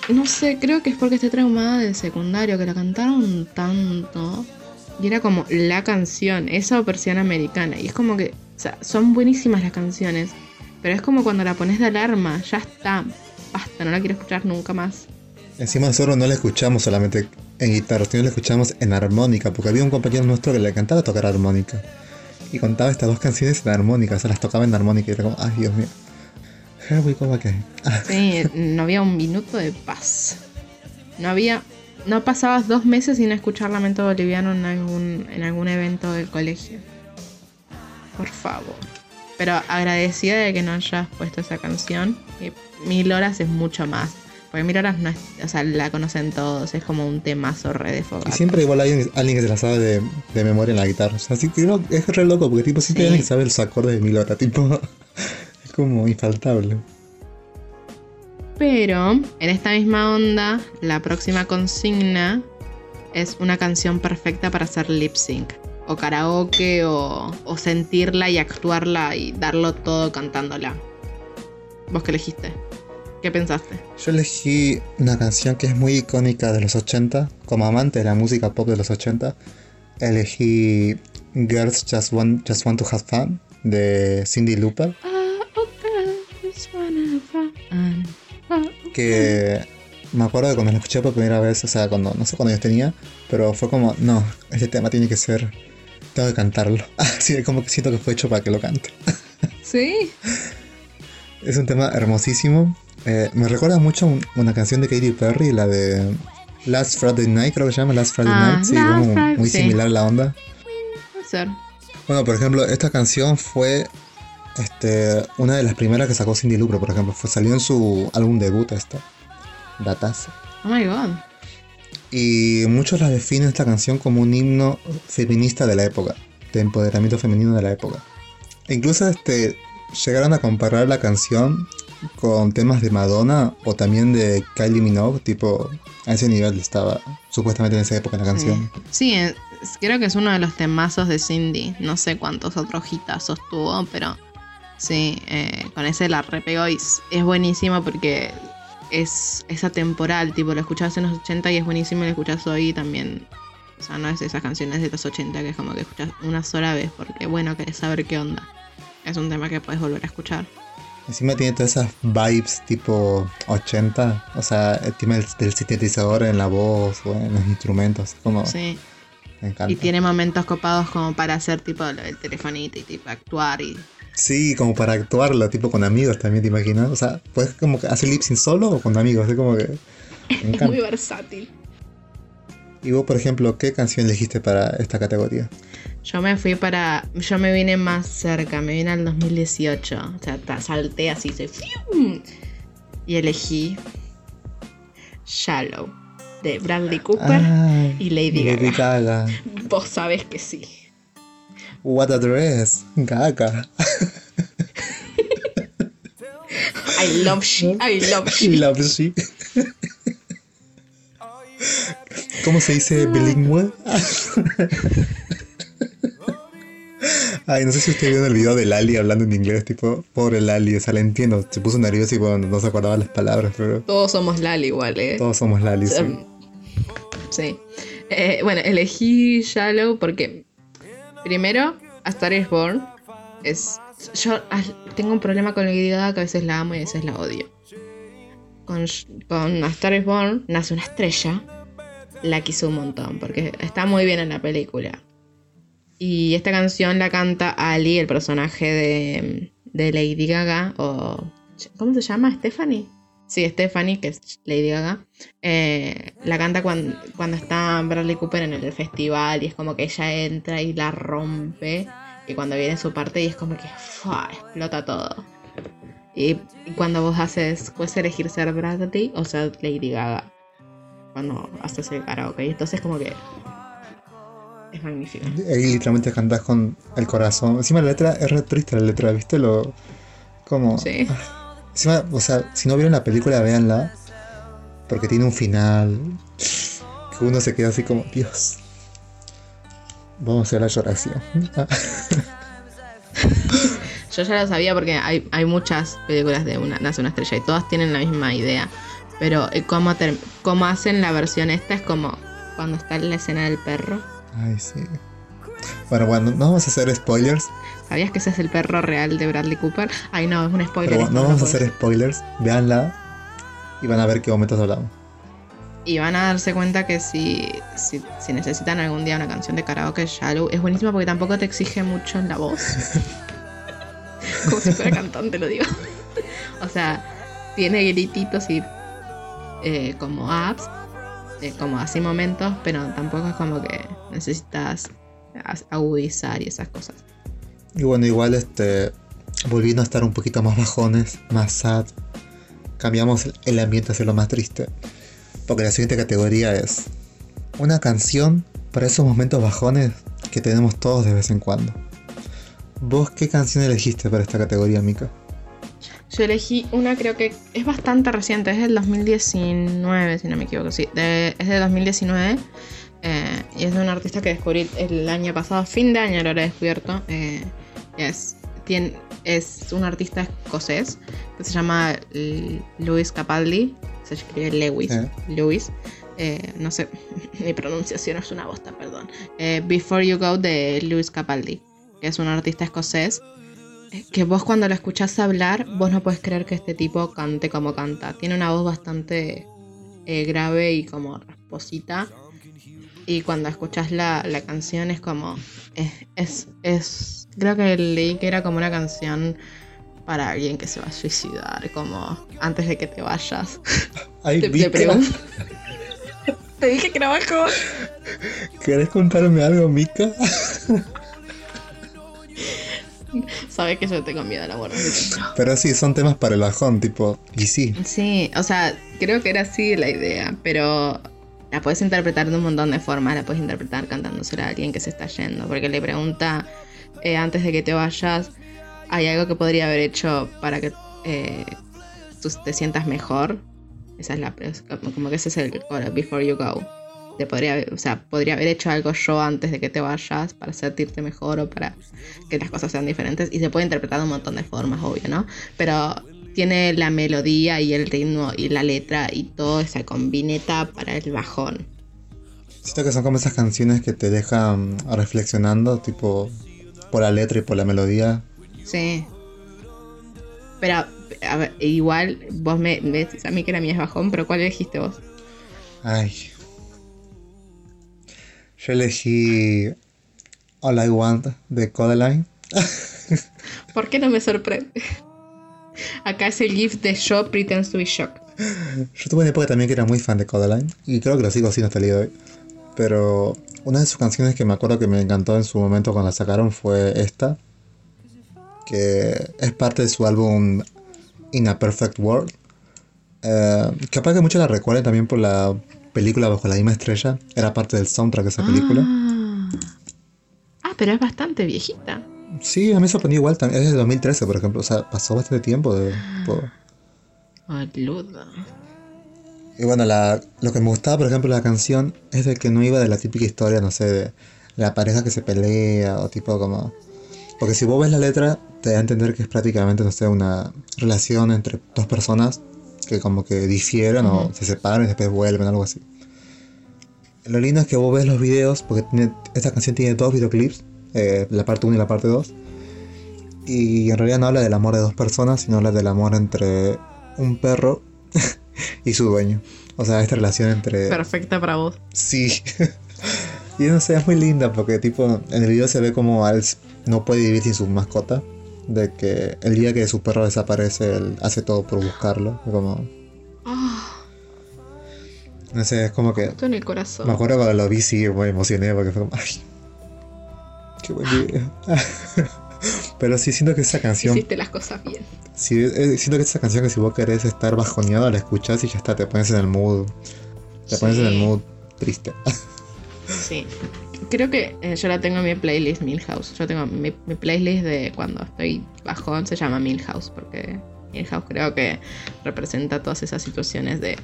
No sé, creo que es porque estoy traumada del secundario, que la cantaron tanto. Y era como la canción, esa o persiana americana. Y es como que, o sea, son buenísimas las canciones. Pero es como cuando la pones de alarma, ya está. Basta, no la quiero escuchar nunca más. Encima nosotros no la escuchamos solamente en guitarra, sino la escuchamos en armónica, porque había un compañero nuestro que le encantaba tocar armónica. Y contaba estas dos canciones en armónica, o sea, las tocaba en armónica y era como, ay Dios mío. Sí, no había un minuto de paz. No había no pasabas dos meses sin escuchar Lamento Boliviano en algún, en algún evento del colegio. Por favor. Pero agradecida de que no hayas puesto esa canción. Y mil horas es mucho más. Porque mil horas no es, o sea, la conocen todos, es como un temazo re de Y fogata. siempre igual hay alguien, que se la sabe de, de memoria en la guitarra. O sea, sí, es re loco porque tipo siempre Sí. alguien que sabe los acordes de mil horas. Tipo, como infaltable. Pero en esta misma onda, la próxima consigna es una canción perfecta para hacer lip sync. O karaoke, o, o sentirla y actuarla y darlo todo cantándola. ¿Vos qué elegiste? ¿Qué pensaste? Yo elegí una canción que es muy icónica de los 80. Como amante de la música pop de los 80, elegí Girls Just Want, Just Want to Have Fun de Cindy Lauper. Que me acuerdo de cuando lo escuché por primera vez, o sea, cuando no sé cuándo yo tenía, pero fue como, no, este tema tiene que ser, tengo que cantarlo. Así como que siento que fue hecho para que lo cante. Sí. Es un tema hermosísimo. Eh, me recuerda mucho a un- una canción de Katy Perry, la de Last Friday Night, creo que se llama Last Friday Ah, Night. Sí, como muy similar la onda. Puede ser. Bueno, por ejemplo, esta canción fue este, una de las primeras que sacó Cindy Lauper, por ejemplo. Fue, salió en su álbum debut esta. Datazo. Oh my god. Y muchos la definen esta canción como un himno feminista de la época, de empoderamiento femenino de la época. E incluso este, llegaron a comparar la canción con temas de Madonna o también de Kylie Minogue, tipo a ese nivel estaba supuestamente en esa época la canción. Sí, creo que es uno de los temazos de Cindy. No sé cuántos otros hitazos tuvo, pero sí, eh, con ese la repegó y es, buenísimo porque es, es atemporal. Tipo, lo escuchabas en los 80 y es buenísimo y lo escuchas hoy y también. O sea, no es esas canciones de los 80 que es como que escuchas una sola vez porque, bueno, querés saber qué onda. Es un tema que puedes volver a escuchar. Encima tiene todas esas vibes tipo 80, o sea, el tema del, del sintetizador en la voz o en los instrumentos, como Sí. me encanta. Y tiene momentos copados como para hacer tipo del telefonito y tipo actuar y Sí, como para actuarlo, tipo con amigos también, ¿te imaginas? O sea, puedes como que hacer lip sync solo o con amigos, es como que... Me Es encanta. muy versátil. Y vos, por ejemplo, ¿qué canción elegiste para esta categoría? Yo me fui para. Yo me vine más cerca, me vine al 2018. O sea, ta- salté así, se ¡fium! y elegí Shallow de Bradley Cooper Ay, y Lady Lady Gaga. Gaga. Vos sabés que sí. What a dress, Gaga. I love she, I love she. Love she. ¿Cómo se dice bilingüe? Ay, no sé si ustedes vieron el video de Lali hablando en inglés, tipo, pobre Lali, o sea, la entiendo, se puso nervioso y bueno, no se acordaba las palabras, pero Todos somos Lali igual, eh. todos somos Lali, sí. Um, Sí. Eh, bueno, elegí Shallow porque primero, A Star is Born es yo tengo un problema con Lady Gaga que a veces la amo y a veces la odio. Con, con A Star is Born nace una estrella, la quiso un montón porque está muy bien en la película. Y esta canción la canta Ali, el personaje de, de Lady Gaga, o ¿cómo se llama? Stephanie. Sí, Stephanie, que es Lady Gaga. Eh, la canta cuando, cuando está Bradley Cooper en el festival y es como que ella entra y la rompe. Y cuando viene su parte y es como que ¡fua! explota todo. Y, y cuando vos haces, puedes elegir ser Bradley o ser Lady Gaga. Cuando haces el karaoke. Y entonces como que es magnífico. Ahí literalmente cantás con el corazón. Encima la letra es re triste la letra, ¿viste? Lo. Como. Sí. Encima, o sea, si no vieron la película, véanla. Porque tiene un final. Que uno se queda así como, Dios. Vamos a hacer la lloración. Yo ya lo sabía porque hay, hay muchas películas de una, Nace una estrella y todas tienen la misma idea. Pero eh, cómo, ter- cómo hacen la versión esta es como cuando está en la escena del perro. Ay, sí. Bueno, bueno, no vamos a hacer spoilers. ¿Sabías que ese es el perro real de Bradley Cooper? Ay, no, es un spoiler. Pero no vamos a hacer spoilers. Véanla. Y van a ver qué momentos hablamos. Y van a darse cuenta que si, si, si necesitan algún día una canción de karaoke, Shallow es buenísima porque tampoco te exige mucho en la voz. Como si fuera cantante, lo digo. o sea, tiene grititos y eh, como apps, eh, como así momentos, pero tampoco es como que necesitas agudizar y esas cosas. Y bueno, igual este, volviendo a estar un poquito más bajones, más sad, cambiamos el ambiente hacia lo más triste. Porque la siguiente categoría es una canción para esos momentos bajones que tenemos todos de vez en cuando. ¿Vos qué canción elegiste para esta categoría, Mika? Yo elegí una, creo que es bastante reciente, es del 2019, si no me equivoco, sí, es de 2019. Eh, y es de un artista que descubrí el año pasado, fin de año lo he descubierto. Eh, es, tiene, es un artista escocés que se llama Louis Capaldi, se escribe Lewis, eh. Lewis. no sé, mi pronunciación es una bosta, perdón. Before You Go de Louis Capaldi, que es un artista escocés que vos cuando lo escuchás hablar, vos no puedes creer que este tipo cante como canta. Tiene una voz bastante grave y como rasposita. Y cuando escuchas la, canción es como. Es, es, Creo que leí que era como una canción para alguien que se va a suicidar, como antes de que te vayas. Ay, te, te, te dije que era bajo. ¿Querés contarme algo, Mika? Sabes que yo tengo miedo al amor. Pero sí, son temas para el bajón, tipo, y sí. Sí, o sea, creo que era así la idea, pero la puedes interpretar de un montón de formas. La puedes interpretar cantándosela a alguien que se está yendo. Porque le pregunta eh, antes de que te vayas, ¿hay algo que podría haber hecho para que eh, tú te sientas mejor? Esa es la como que ese es el before you go. Te podría, o sea, podría haber hecho algo yo antes de que te vayas para sentirte mejor o para que las cosas sean diferentes. Y se puede interpretar de un montón de formas, obvio, ¿no? Pero tiene la melodía y el ritmo y la letra y todo esa combineta para el bajón. Siento que son como esas canciones que te dejan reflexionando, tipo por la letra y por la melodía. Sí. Pero, a ver, igual vos me, decís a mí que la mía es bajón, pero ¿cuál elegiste vos? Ay. Yo elegí All I Want de Codeline. ¿Por qué no me sorprende? Acá es el GIF de Shock Pretends to be Shock. Yo tuve una época también que era muy fan de Codaline y creo que lo sigo siendo hasta el día de hoy. Pero una de sus canciones que me acuerdo que me encantó en su momento cuando la sacaron fue esta, que es parte de su álbum In a Perfect World. Eh, capaz que muchos la recuerden también por la película Bajo la misma estrella, era parte del soundtrack de esa película. Ah, ah pero es bastante viejita. Sí, a mí me sorprendió igual. Es de 2013, por ejemplo. O sea, pasó bastante tiempo de. Y bueno, la, lo que me gustaba, por ejemplo, la canción es de que no iba de la típica historia, no sé, de la pareja que se pelea o tipo como. Porque si vos ves la letra, te da a entender que es prácticamente, no sé, una relación entre dos personas que como que difieren o se separan y después vuelven, algo así. Lo lindo es que vos ves los videos, porque esta canción tiene dos videoclips eh, la parte 1 y la parte 2. Y en realidad no habla del amor de dos personas, sino habla del amor entre un perro y su dueño. O sea, esta relación entre... Perfecta para vos. Sí. y no sé, es muy linda porque tipo en el video se ve como Al no puede vivir sin su mascota. De que el día que su perro desaparece, él hace todo por buscarlo. Como... Ah. No sé, es como que... en el corazón. Me acuerdo cuando lo vi, sí, me emocioné porque fue como... Ay, Pero sí siento que esa canción. Hiciste las cosas bien. Sí, eh, siento que esa canción que si vos querés estar bajoneado la escuchas y ya está, te pones en el mood. Te pones en el mood triste. sí. Creo que eh, yo la tengo en mi playlist Milhouse. Yo tengo mi, playlist de cuando estoy bajón se llama Milhouse porque Milhouse creo que representa todas esas situaciones de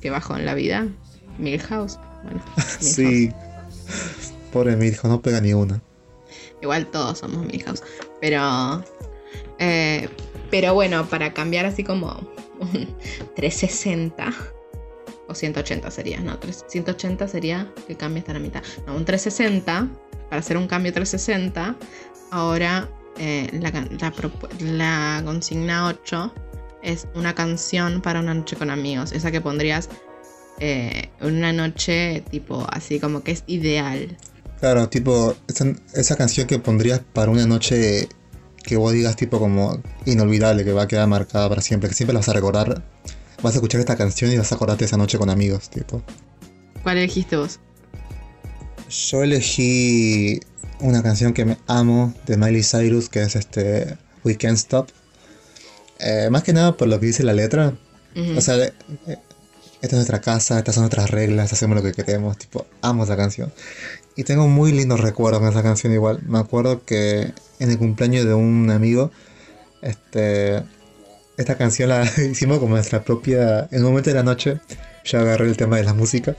que bajo en la vida. Milhouse. Bueno, Sí. Pobre Milhouse, no pega ni una. Igual todos somos Milhouse. Pero. Eh, pero bueno, para cambiar así como 360. O 180 sería, no, 180 sería que cambie hasta la mitad. No, un 360. Para hacer un cambio 360. Ahora eh, la, consigna 8 es una canción para una noche con amigos. Esa que pondrías eh, una noche tipo así como que es ideal. Claro, tipo, esa, canción que pondrías para una noche que vos digas tipo como inolvidable, que va a quedar marcada para siempre, que siempre la vas a recordar. Vas a escuchar esta canción y vas a acordarte esa noche con amigos, tipo. ¿Cuál elegiste vos? Yo elegí una canción que me amo de Miley Cyrus, que es este We Can't Stop. Eh, más que nada por lo que dice la letra. O sea, esta es nuestra casa, estas son nuestras reglas, hacemos lo que queremos. Tipo, amo esa canción. Y tengo muy lindos recuerdos con esa canción igual. Me acuerdo que en el cumpleaños de un amigo, este, esta canción la hicimos como nuestra propia... En un momento de la noche, yo agarré el tema de la música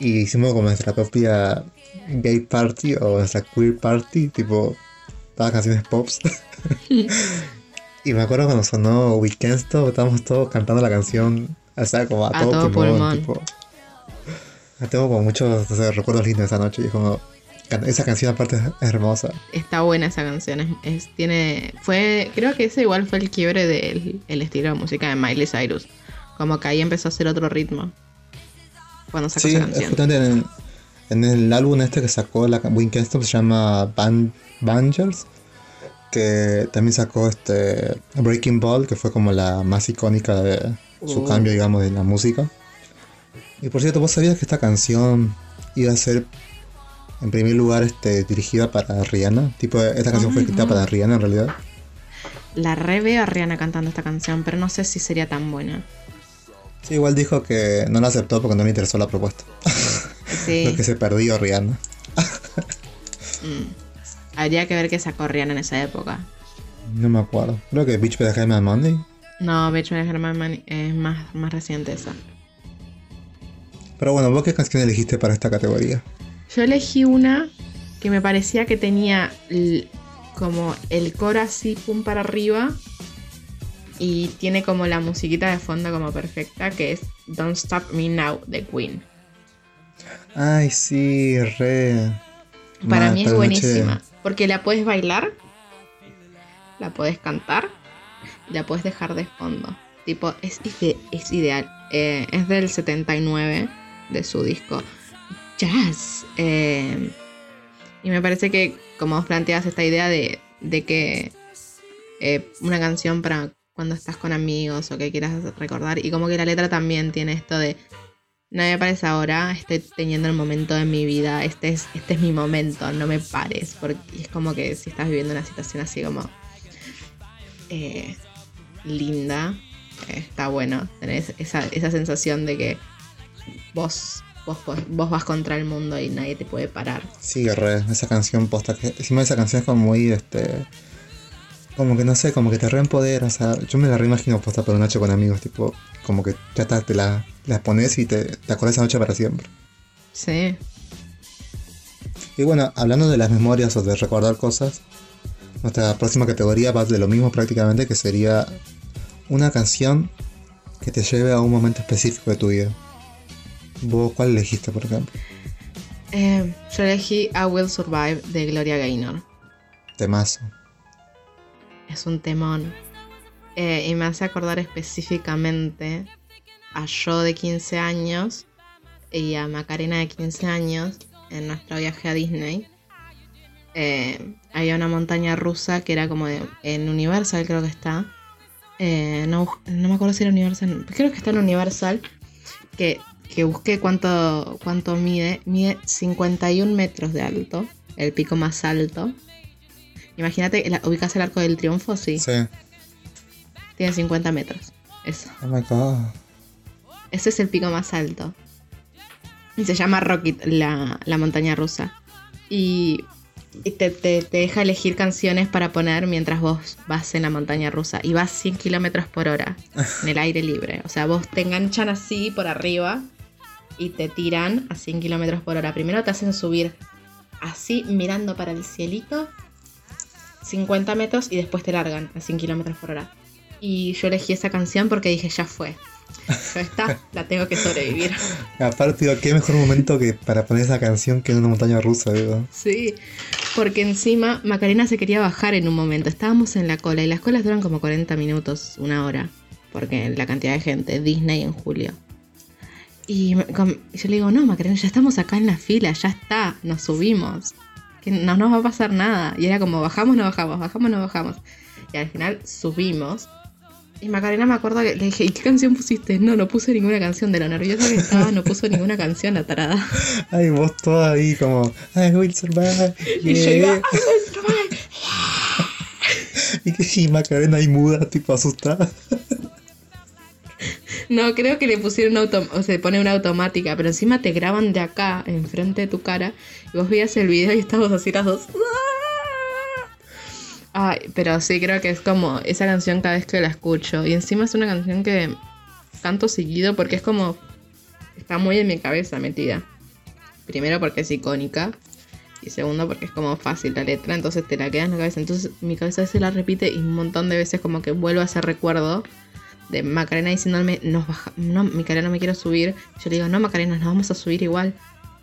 y hicimos como nuestra propia gay party o nuestra queer party, tipo, todas canciones pops. y me acuerdo cuando sonó We Can't Stop, estábamos todos cantando la canción, o sea, como a, A todo, todo pulmón, pulmón. tipo. Tengo como muchos o sea, recuerdos lindos de esa noche y es como, esa canción aparte es hermosa. Está buena esa canción. Es, es- tiene. Fue. Creo que ese igual fue el quiebre del el estilo de música de Miley Cyrus. Como que ahí empezó a hacer otro ritmo. Cuando sacó Sí, esa es canción. justamente en, en el álbum este que sacó la We Can't Stop se llama Ban Bangers, que también sacó este Breaking Ball, que fue como la más icónica de su Oh. cambio, digamos, de la música. Y por cierto, ¿vos sabías que esta canción iba a ser en primer lugar este, dirigida para Rihanna? Tipo, esta canción fue escrita no. para Rihanna en realidad. La re veo a Rihanna cantando esta canción, pero no sé si sería tan buena. Sí, igual dijo que no la aceptó porque no le interesó la propuesta. Sí. Lo que se perdió Rihanna. mm. Habría que ver qué sacó Rihanna en esa época. No me acuerdo. Creo que Bitch Better Money. No, Bitch Money es más, más reciente esa. Pero bueno, ¿vos qué canción elegiste para esta categoría? Yo elegí una que me parecía que tenía como el coro así, pum para arriba. Y tiene como la musiquita de fondo como perfecta, que es Don't Stop Me Now de Queen. Ay, sí, re. Para mí es buenísima. noche- Porque la puedes bailar, la puedes cantar la puedes dejar de fondo. Tipo, es, ide- es ideal. Eh, es del 79 de su disco Jazz. Eh, y me parece que, como vos planteas esta idea de, de que eh, una canción para cuando estás con amigos o que quieras recordar, y como que la letra también tiene esto de no me pares ahora, estoy teniendo el momento de mi vida, este es, este es mi momento, no me pares, porque es como que si estás viviendo una situación así como linda, eh, está bueno tener esa, esa sensación de que vos, vos, vos vas contra el mundo y nadie te puede parar. Sí, re. Esa canción posta. Que, encima esa canción es como muy, este. Como que no sé, como que te reempodera. O sea, yo me la reimagino posta por una noche con amigos. Tipo, como que ya está, te la, la pones y te, te acuerdas esa noche para siempre. Sí. Y bueno, hablando de las memorias o de recordar cosas, nuestra próxima categoría va de lo mismo prácticamente, que sería una canción que te lleve a un momento específico de tu vida. ¿Vos cuál elegiste, por ejemplo? Eh, yo elegí I Will Survive de Gloria Gaynor. Temazo. Es un temón. Eh, y me hace acordar específicamente a yo de 15 años y a Macarena de 15 años en nuestro viaje a Disney. Eh, había una montaña rusa que era como de- en Universal, creo que está. Eh, no, no me acuerdo si era Universal. Creo que está en Universal. Que, que busqué cuánto, cuánto mide. Mide 51 metros de alto. El pico más alto. Imagínate, ubicas el arco del triunfo, sí. Sí. Tiene 50 metros. Eso. Oh my god. Ese es el pico más alto. Y se llama Rocket, la, la montaña rusa. Y, y te, te- te deja elegir canciones para poner mientras vos vas en la montaña rusa. Y vas 100 kilómetros por hora en el aire libre. O sea, vos te enganchan así por arriba y te tiran a 100 kilómetros por hora. Primero te hacen subir así mirando para el cielito 50 metros y después te largan a 100 kilómetros por hora. Y yo elegí esa canción porque dije, ya fue. Ya está, la tengo que sobrevivir. Aparte, digo, qué mejor momento que para poner esa canción que en una montaña rusa, digo. Sí, porque encima Macarena se quería bajar en un momento. Estábamos en la cola y las colas duran como 40 minutos, una hora. Porque la cantidad de gente, Disney en julio. Y yo le digo, no, Macarena, ya estamos acá en la fila, ya está, nos subimos. Que no nos va a pasar nada. Y era como, bajamos, no bajamos, bajamos, no bajamos. Y al final subimos. Y Macarena me acuerdo que le dije, ¿y qué canción pusiste? No, no puse ninguna canción. De lo nerviosa que estaba, no puso ninguna canción, la tarada. Ay, vos toda ahí como, I will survive. Y yo yeah". iba, "I will survive". Y que y Macarena ahí muda, tipo asustada. No, creo que le pusieron auto o se pone una automática, pero encima te graban de acá, enfrente de tu cara, y vos veías el video y estábamos así las dos. Ay, pero sí, creo que es como esa canción cada vez que la escucho. Y encima es una canción que canto seguido porque es como. Está muy en mi cabeza metida. Primero porque es icónica. Y segundo porque es como fácil la letra, entonces te la quedas en la cabeza. Entonces mi cabeza se la repite y un montón de veces como que vuelvo a ese recuerdo de Macarena diciéndome, nos baja, no, Macarena no me quiero subir. Yo le digo, no, Macarena, nos vamos a subir igual.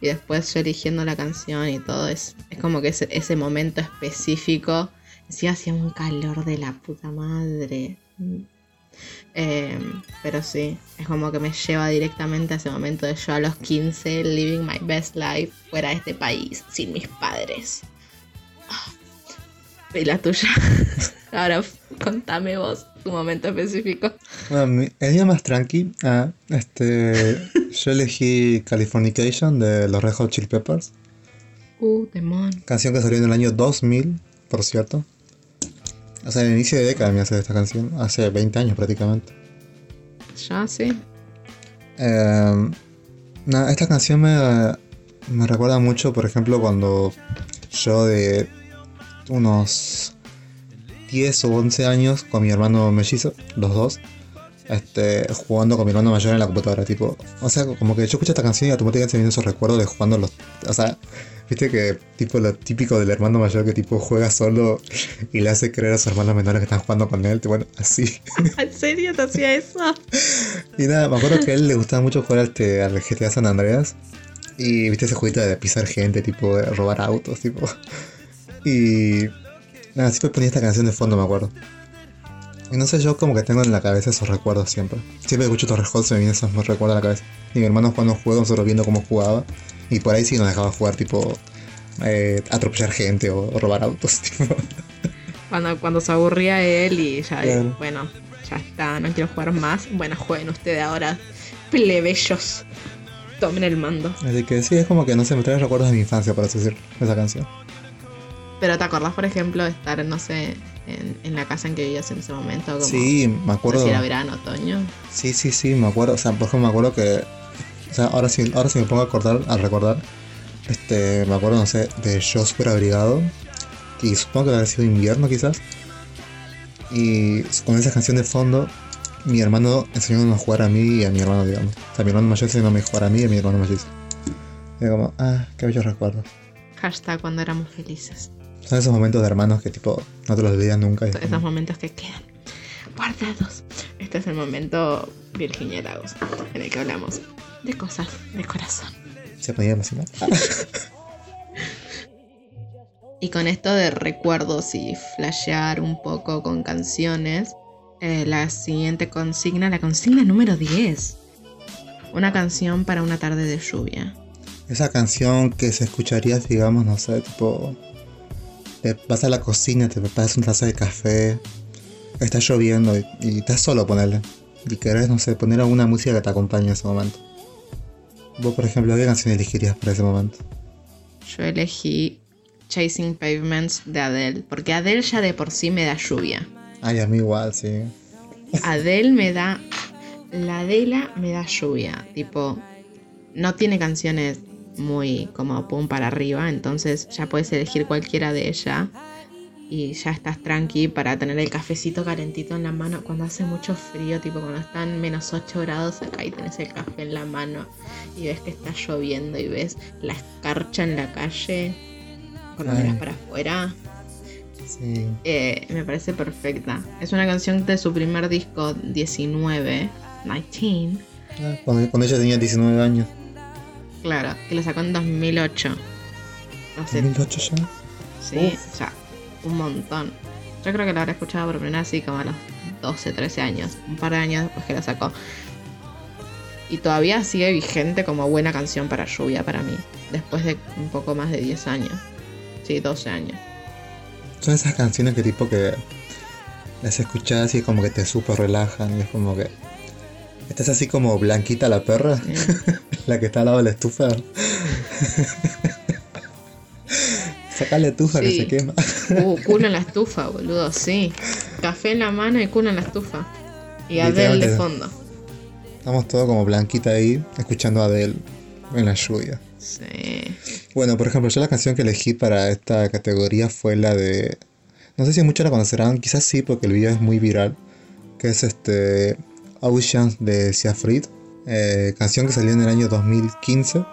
Y después yo eligiendo la canción y todo, es, es como que ese momento específico, sí hacía un calor de la puta madre. Eh, pero sí, es como que me lleva directamente a ese momento de yo a los 15, living my best life fuera de este país, sin mis padres. Ah. Y la tuya. Ahora contame vos tu momento específico. Bueno, el día más tranqui, ah, este, yo elegí Californication de los Red Hot Chili Peppers. Uh, demon. Canción que salió en el año 2000, por cierto. O sea, en el inicio de década me hace esta canción, hace 20 años prácticamente. Ya, sí. Eh, nada, esta canción me, me recuerda mucho, por ejemplo, cuando yo de unos 10 o 11 años con mi hermano mellizo, los dos, este, jugando con mi hermano mayor en la computadora, tipo, o sea, como que yo escucho esta canción y automáticamente se me vienen esos recuerdos de jugando los, o sea, viste que tipo lo típico del hermano mayor que tipo juega solo y le hace creer a sus hermanos menores que están jugando con él, bueno, así. ¿En serio te hacía eso? Y nada, me acuerdo que a él le gustaba mucho jugar este, al GTA San Andreas. Y viste ese jueguito de pisar gente, tipo de robar autos, tipo. Y nada, siempre ponía esta canción de fondo, me acuerdo. Y no sé, yo como que tengo en la cabeza esos recuerdos siempre. Siempre escucho estos Hot se me vienen esos recuerdos a la cabeza. Y mi hermano jugando juegos, nosotros viendo cómo jugaba. Y por ahí sí nos dejaba jugar, tipo, eh, atropellar gente o, o robar autos, tipo. Cuando, cuando se aburría él y ya, Claro. bueno, ya está, no quiero jugar más. Bueno, jueguen ustedes ahora, plebeyos. Tomen el mando. Así que sí, es como que no sé, me trae recuerdos de mi infancia, por así decir, esa canción. Pero ¿te acordás, por ejemplo, de estar, no sé, en, en la casa en que vivías en ese momento? Como, Sí, me no sé acuerdo. si era verano, otoño. Sí, sí, sí, me acuerdo. O sea, por ejemplo, me acuerdo que. O sea, ahora sí, ahora sí me pongo a acordar, a recordar. Este, me acuerdo, no sé, de yo super abrigado. Y supongo que habría sido invierno quizás. Y con esa canción de fondo, mi hermano enseñándonos a jugar a mí y a mi hermano, digamos. O sea, mi hermano mayor enseñándome a jugar a mí y a mi hermano mayor. Y como, ah, qué bellos recuerdos. Hashtag cuando éramos felices. Son esos momentos de hermanos que tipo, no te los olvidas nunca. Esos como- momentos que quedan guardados. Este es el momento Virginia Lagos, en el que hablamos de cosas de corazón. Se ponía emocionado. Y con esto de recuerdos y flashear un poco con canciones, eh, la siguiente consigna, la consigna número 10. Una canción para una tarde de lluvia. Esa canción que se escucharía, digamos, no sé, tipo. Te vas a la cocina, te preparas una taza de café, está lloviendo y, y estás solo ponerle. Y querés, no sé, poner alguna música que te acompañe en ese momento. Vos, por ejemplo, ¿qué canción elegirías para ese momento? Yo elegí Chasing Pavements de Adele, porque Adele ya de por sí me da lluvia. Ay, a mí igual, sí. Adele me da. La Adela me da lluvia. Tipo, no tiene canciones muy como pum para arriba. Entonces ya puedes elegir cualquiera de ella. Y ya estás tranqui para tener el cafecito calentito en la mano. Cuando hace mucho frío, tipo cuando están menos 8 grados acá y tenés el café en la mano. Y ves que está lloviendo y ves la escarcha en la calle. Cuando miras para afuera. Sí. Eh, me parece perfecta. Es una canción de su primer disco 19, 19, Ah, Cuando, cuando ella tenía 19 años. claro, que lo sacó en 2008. Hace, 2008 ya. sí, Uf. ya, un montón. Yo creo que lo habré escuchado por primera vez así como a los 12, 13 años, un par de años después que lo sacó. Y todavía sigue vigente como buena canción para lluvia para mí, después de un poco más de 10 años. Sí, 12 años. Son esas canciones que tipo que las escuchás y es como que te súper relajan. Y es como que. Estás así como Blanquita la perra, la que está al lado de la estufa. Sacale estufa que se quema. Uh, culo en la estufa, boludo, sí. Café en la mano y culo en la estufa. Y Adele de fondo. Estamos todos como Blanquita ahí, escuchando a Adele en la lluvia. Sí. Bueno, por ejemplo, yo la canción que elegí para esta categoría fue la de. No sé si muchos la conocerán, quizás sí, porque el video es muy viral. Que es este. Oceans de Siafrit. Eh, canción que salió en el año 2015.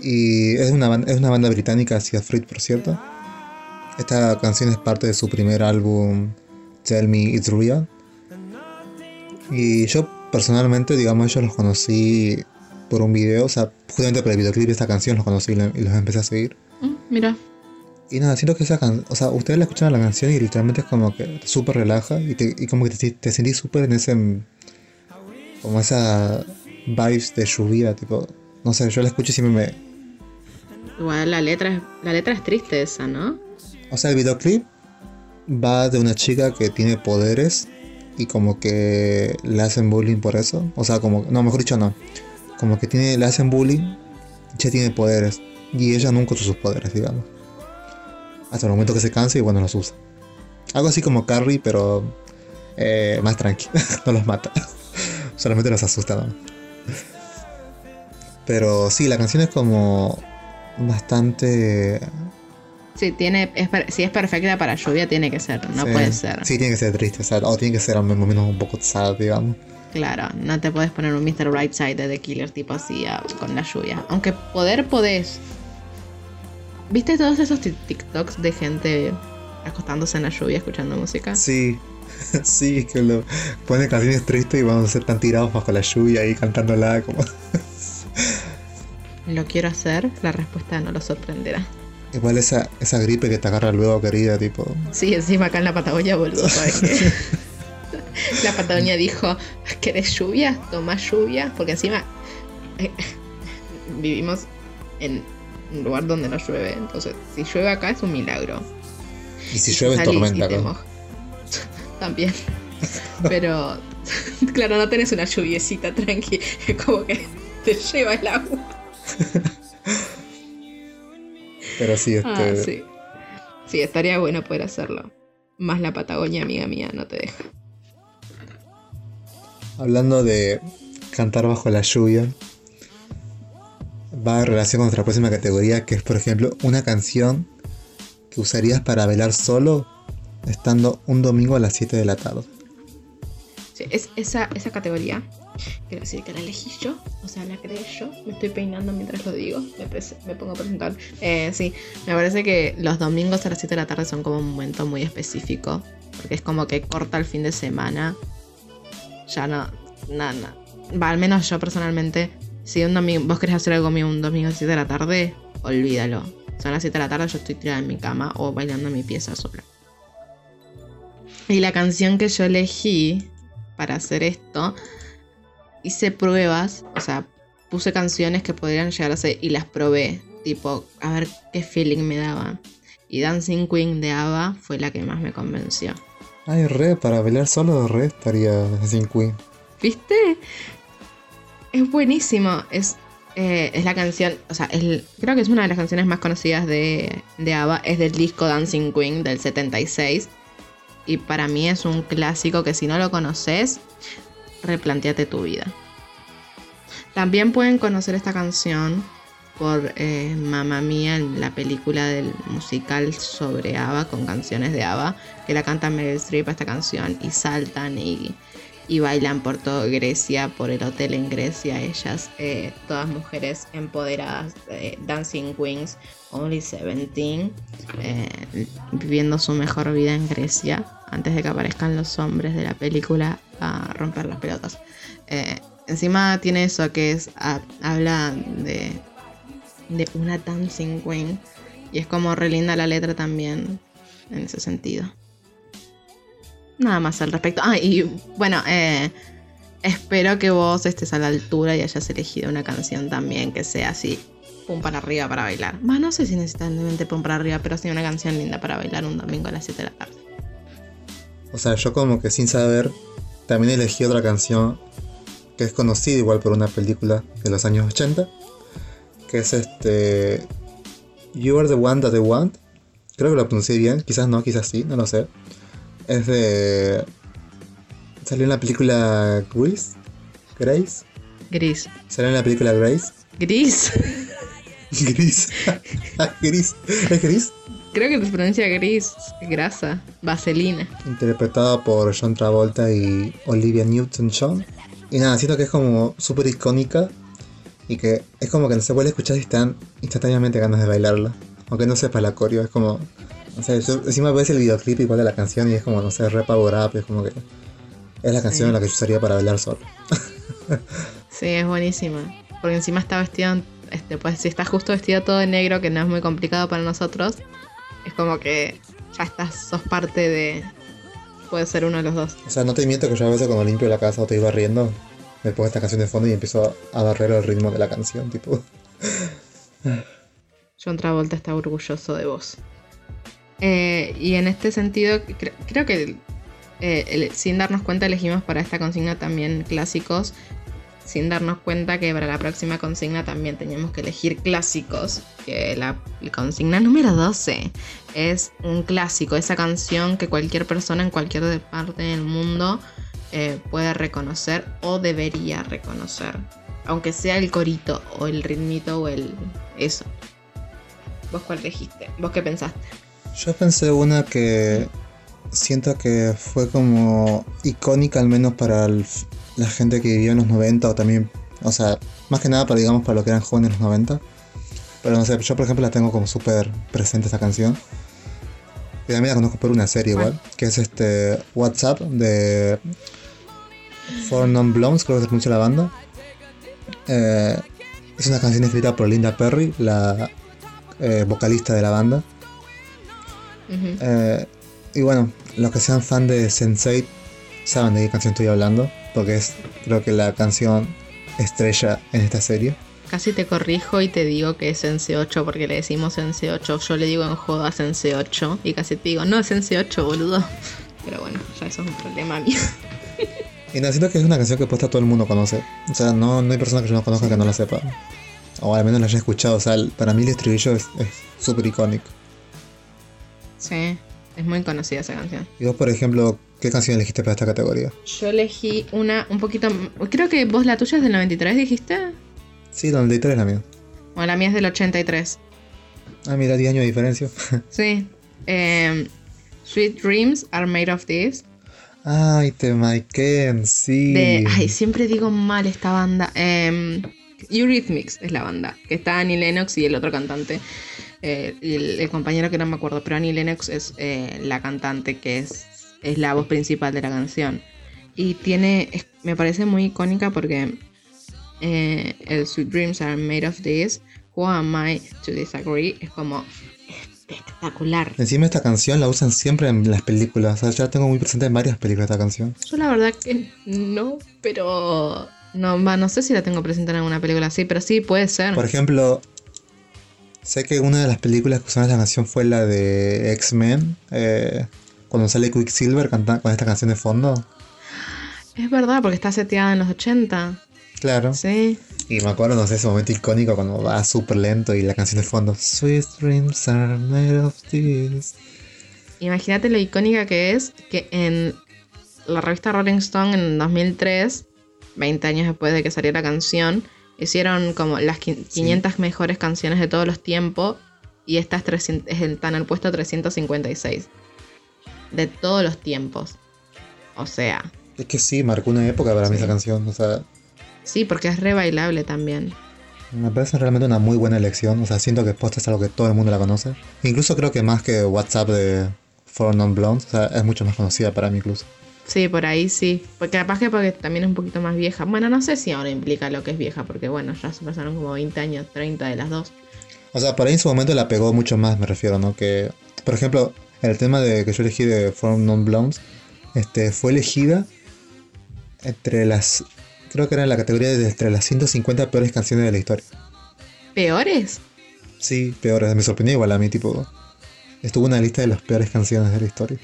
Y es una, banda, es una banda británica, Siafrit, por cierto. Esta canción es parte de su primer álbum, Tell Me It's Real. Y yo personalmente, digamos, yo los conocí por un video, o sea, justamente por el videoclip de esta canción los conocí y los empecé a seguir. Mm, mira. Y nada, siento que esa canción, o sea, ustedes la escuchan la canción y literalmente es como que te súper relaja y, te, y como que te, te sentís súper en ese, como esa vibes de lluvia, tipo, no sé, yo la escucho y siempre me... Igual la letra, es, la letra es triste esa, ¿no? O sea, el videoclip va de una chica que tiene poderes y como que le hacen bullying por eso. O sea, como, no, mejor dicho no como que tiene, le hacen bullying, ya tiene poderes. Y ella nunca usa sus poderes, digamos. Hasta el momento que se cansa y bueno, los usa. Algo así como Carrie, pero eh, más tranqui. no los mata. Solamente los asusta. Pero sí, la canción es como bastante... Sí, tiene, es, si es perfecta para lluvia, tiene que ser, no puede ser. Sí, tiene que ser triste, o, o tiene que ser al menos un poco sad, digamos. Claro, no te puedes poner un Mr. Right Side de The Killer tipo así con la lluvia. Aunque poder podés. ¿Viste todos esos TikToks de gente acostándose en la lluvia escuchando música? Sí, sí, que lo ponen canciones tristes y vamos a ser tan tirados bajo la lluvia y cantándola como. ¿Lo quiero hacer? La respuesta no lo sorprenderá. Igual esa, esa gripe que te agarra luego, querida, tipo. Sí, encima acá en la Patagonia, boludo, ¿sabes qué? La Patagonia dijo, ¿querés lluvia? Toma lluvia, porque encima eh, vivimos en un lugar donde no llueve, entonces si llueve acá es un milagro. Y si llueve es tormenta. También. Pero claro, no tenés una lluviecita tranqui, es como que te lleva el agua. Pero sí, este... Ah, sí. sí, estaría bueno poder hacerlo. Más la Patagonia, amiga mía, no te deja. Hablando de cantar bajo la lluvia, va en relación con nuestra próxima categoría, que es, por ejemplo, una canción que usarías para velar solo estando un domingo a las 7 de la tarde. Sí, es esa, esa categoría. Quiero decir que la elegí yo, o sea, la creé yo. Me estoy peinando mientras lo digo. Me, pongo a presentar. Eh, sí, me parece que los domingos a las 7 de la tarde son como un momento muy específico. Porque es como que corta el fin de semana ya no, nada, Va, al menos yo personalmente, si un domingo, vos querés hacer algo mío un domingo a las 7 de la tarde, olvídalo. Son las 7 de la tarde, yo estoy tirada en mi cama o bailando mi pieza sola. Y la canción que yo elegí para hacer esto, hice pruebas, o sea, puse canciones que podrían llegar a ser y las probé, tipo, a ver qué feeling me daba. Y Dancing Queen de Ava fue la que más me convenció. Ay, re, para bailar solo, re estaría sin Queen. ¿Viste? Es buenísimo. Es, eh, es la canción, o sea, creo que es una de las canciones más conocidas de, de ABBA. Es del disco Dancing Queen del 76. Y para mí es un clásico que si no lo conoces, replanteate tu vida. También pueden conocer esta canción por eh, Mamma Mía en la película del musical sobre ABBA con canciones de ABBA que la canta Meryl Streep esta canción y saltan y, bailan por toda Grecia, por el hotel en Grecia, ellas, eh, todas mujeres empoderadas, Dancing Queens, Only 17, eh, viviendo su mejor vida en Grecia antes de que aparezcan los hombres de la película a romper las pelotas. encima tiene eso que es, habla de de una dancing queen. Y es como relinda la letra también en ese sentido. Nada más al respecto. Ah, y bueno, eh, espero que vos estés a la altura y hayas elegido una canción también que sea así, pum para arriba para bailar. Más no sé si necesitas pum para arriba, pero sí una canción linda para bailar un domingo a las 7 de la tarde. O sea, yo como que sin saber, también elegí otra canción que es conocida igual por una película de los años 80, que es este You Are the One That I Want. Creo que lo pronuncié bien, quizás no, quizás sí, no lo sé. Es de... Salió en la película Grease. Grace. Gris. Salió en la película Grace. Gris. Gris. gris. ¿Es gris? Creo que se pronuncia gris. Grasa. Vaselina. Interpretada por John Travolta y Olivia Newton-John. Y nada, siento que es como súper icónica. Y que es como que no se vuelve a escuchar y están instantáneamente ganas de bailarla. Aunque no sepa la coreo, es como. No sé, yo encima ves el videoclip igual de la canción y es como, no sé, re power up, es como que. Es la canción Sí. en la que yo usaría para bailar solo. Sí, es buenísima. Porque encima está vestido, este, pues si estás justo vestido todo de negro, que no es muy complicado para nosotros, es como que ya estás, sos parte de... Puede ser uno de los dos. O sea, no te miento que yo a veces cuando limpio la casa o estoy barriendo, me pongo esta canción de fondo y empiezo a barrer el ritmo de la canción, tipo. John Travolta está orgulloso de vos. Eh, y en este sentido, cre- creo que eh, el- sin darnos cuenta elegimos para esta consigna también clásicos, sin darnos cuenta que para la próxima consigna también teníamos que elegir clásicos, que la, consigna número 12 es un clásico, esa canción que cualquier persona en cualquier parte del mundo eh, puede reconocer o debería reconocer, aunque sea el corito o el ritmito o el eso. ¿Vos cuál elegiste? ¿Vos qué pensaste? Yo pensé una que siento que fue como icónica al menos para el- la gente que vivió en los 90 o también, o sea, más que nada para digamos para los que eran jóvenes en los 90. Pero no sé, yo por ejemplo la tengo como súper presente esta canción. Y también la conozco por una serie igual, que es este WhatsApp de Four Non Blondes, creo que se pronuncia la banda. Eh, es una canción escrita por Linda Perry, la eh, vocalista de la banda. Eh, y bueno, los que sean fan de Sense8 saben de qué canción estoy hablando, porque es creo que la canción estrella en esta serie. Casi te corrijo y te digo que es Sense 8 porque le decimos Sense 8. Yo le digo en joda Sense 8 y casi te digo, no es Sense 8, boludo. Pero bueno, ya eso es un problema mío. Y no, siento que es una canción que puesta todo el mundo conoce. O sea, no, no hay persona que yo no conozca que no la sepa. O al menos la haya escuchado. O sea, para mí el estribillo es es súper icónico. Sí, es muy conocida esa canción. Y vos, por ejemplo, ¿qué canción elegiste para esta categoría? Yo elegí una un poquito. Creo que vos la tuya es del 93, dijiste. Sí, 93 es la mía. O la mía es del 83. Ah, mira, 10 años de diferencia. Sí. Em, Sweet Dreams are made of this. Ay, te Maiken, sí. De, ay, siempre digo mal esta banda. Eh, Eurythmics es la banda. Que está Annie Lennox y el otro cantante. Eh, el, el compañero que no me acuerdo. Pero Annie Lennox es eh, la cantante que es, es la voz principal de la canción. Y tiene. es- me parece muy icónica porque. eh, el Sweet Dreams are made of this. Who am I to disagree? Es como. espectacular. Encima esta canción la usan siempre en las películas. O sea, ya la tengo muy presente en varias películas esta canción. Yo la verdad que no, pero no, no sé si la tengo presente en alguna película así, pero sí puede ser. Por ejemplo, sé que una de las películas que usaron esta canción fue la de X-Men. eh, cuando sale Quicksilver canta- con esta canción de fondo. Es verdad, porque está seteada en los 80. Claro. Sí. Y me acuerdo, no sé, ese momento icónico cuando va súper lento y la canción de fondo. Sweet dreams are made of this. Imagínate lo icónica que es que en la revista Rolling Stone en 2003, 20 años después de que saliera la canción, hicieron como las qui- 500 mejores canciones de todos los tiempos y esta es 300 es el- está en el puesto 356 de todos los tiempos. O sea, Es que sí, marcó una época para mí Sí. esa canción. O sea, sí, porque es re bailable también. me parece realmente una muy buena elección. O sea, siento que posta es algo que todo el mundo la conoce. Incluso creo que más que WhatsApp de Four Non Blondes. O sea, es mucho más conocida para mí incluso. Sí, por ahí sí. Porque capaz que porque también es un poquito más vieja. Bueno, no sé si ahora implica lo que es vieja, porque bueno, ya se pasaron como 20 años, 30 de las dos. O sea, por ahí en su momento la pegó mucho más, me refiero, ¿no? Que, por ejemplo, el tema de que yo elegí de Four Non Blondes, este, fue elegida entre las, creo que era en la categoría de entre las 150 peores canciones de la historia. ¿Peores? Sí, peores, me sorprendió igual a mí, tipo, estuvo en una lista de las peores canciones de la historia.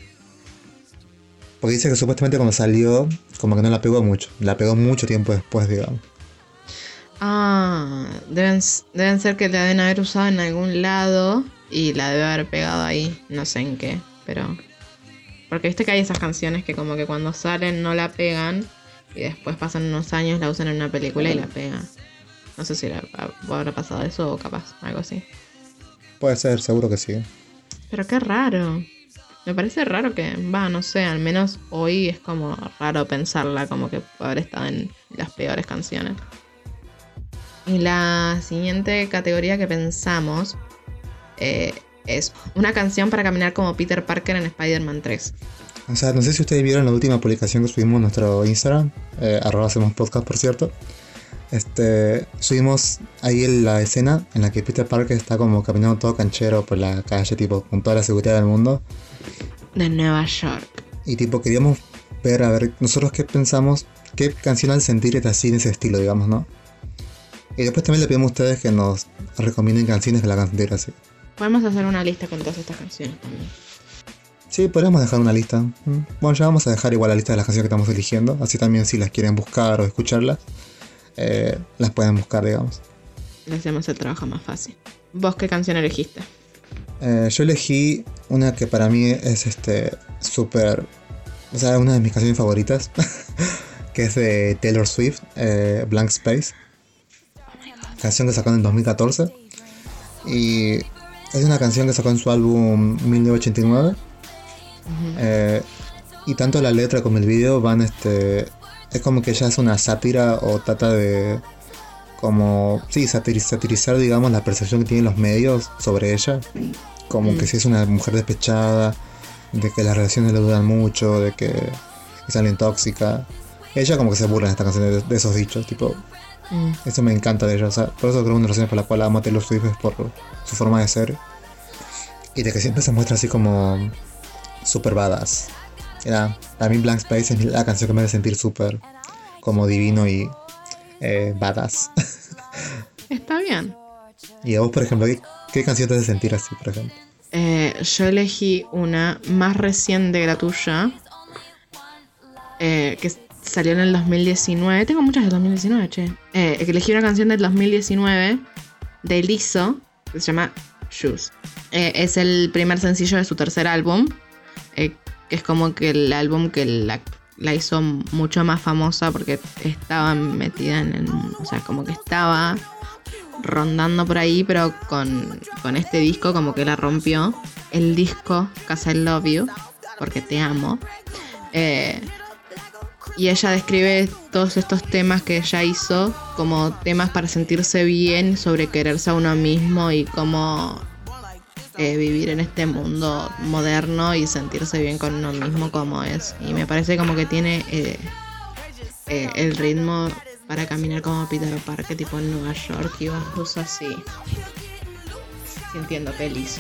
Porque dice que supuestamente cuando salió, como que no la pegó mucho. La pegó mucho tiempo después, digamos. Ah, deben, deben ser que la deben haber usado en algún lado y la debe haber pegado ahí. No sé en qué, pero. Porque viste que hay esas canciones que como que cuando salen no la pegan y después pasan unos años, la usan en una película y la pegan. No sé si la, habrá pasado eso o capaz, algo así. Puede ser, seguro que sí. Pero qué raro. Me parece raro que, va, no sé, al menos hoy es como raro pensarla como que puede haber estado en las peores canciones. Y la siguiente categoría que pensamos eh, es una canción para caminar como Peter Parker en Spider-Man 3. O sea, no sé si ustedes vieron la última publicación que subimos en nuestro Instagram, eh, arroba hacemos podcast por cierto. Este, subimos ahí la escena en la que Peter Parker está como caminando todo canchero por la calle, tipo, con toda la seguridad del mundo. De Nueva York. Y tipo, queríamos ver, a ver, nosotros qué pensamos, qué canción al sentir está así en ese estilo, digamos, ¿no? Y después también le pedimos a ustedes que nos recomienden canciones que la hagan sentir así. Podemos hacer una lista con todas estas canciones también. Sí, podríamos dejar una lista. Bueno, ya vamos a dejar igual la lista de las canciones que estamos eligiendo. Así también si las quieren buscar o escucharlas, eh, las pueden buscar, digamos. Le hacemos el trabajo más fácil. ¿Vos qué canción elegiste? Eh, yo elegí una que para mí es este súper... O sea, una de mis canciones favoritas. que es de Taylor Swift, eh, Blank Space. Canción que sacó en el 2014. Y es una canción que sacó en su álbum 1989. y tanto la letra como el video van este es como que ella es una sátira o trata de como sí satirizar digamos la percepción que tienen los medios sobre ella como que si es una mujer despechada de que las relaciones le duran mucho de que es alguien tóxica ella como que se burla en esta canción de, esos dichos tipo mm. eso me encanta de ella o sea, por eso creo que una de las razones por la cual amo a Taylor Swift es por su forma de ser y de que siempre se muestra así como super badass era, para mí Blank Space es la canción que me hace sentir súper como divino y eh, badass. Está bien. ¿Y a vos, por ejemplo, qué, canción te hace sentir así, por ejemplo? Eh, yo elegí una más reciente que la tuya, eh, que salió en el 2019. Tengo muchas del 2019, che. Eh, elegí una canción del 2019 de Lizzo, que se llama Shoes. es el primer sencillo de su tercer álbum, que es como que el álbum que la, hizo mucho más famosa porque estaba metida en el o sea, como que estaba rondando por ahí, pero con, este disco como que la rompió. El disco Cause I Love You, porque te amo. Eh, y ella describe todos estos temas que ella hizo como temas para sentirse bien, sobre quererse a uno mismo y cómo eh, vivir en este mundo moderno y sentirse bien con uno mismo como es. Y me parece como que tiene eh, el ritmo para caminar como Peter Parker, tipo en Nueva York, y vas justo así, sintiendo feliz.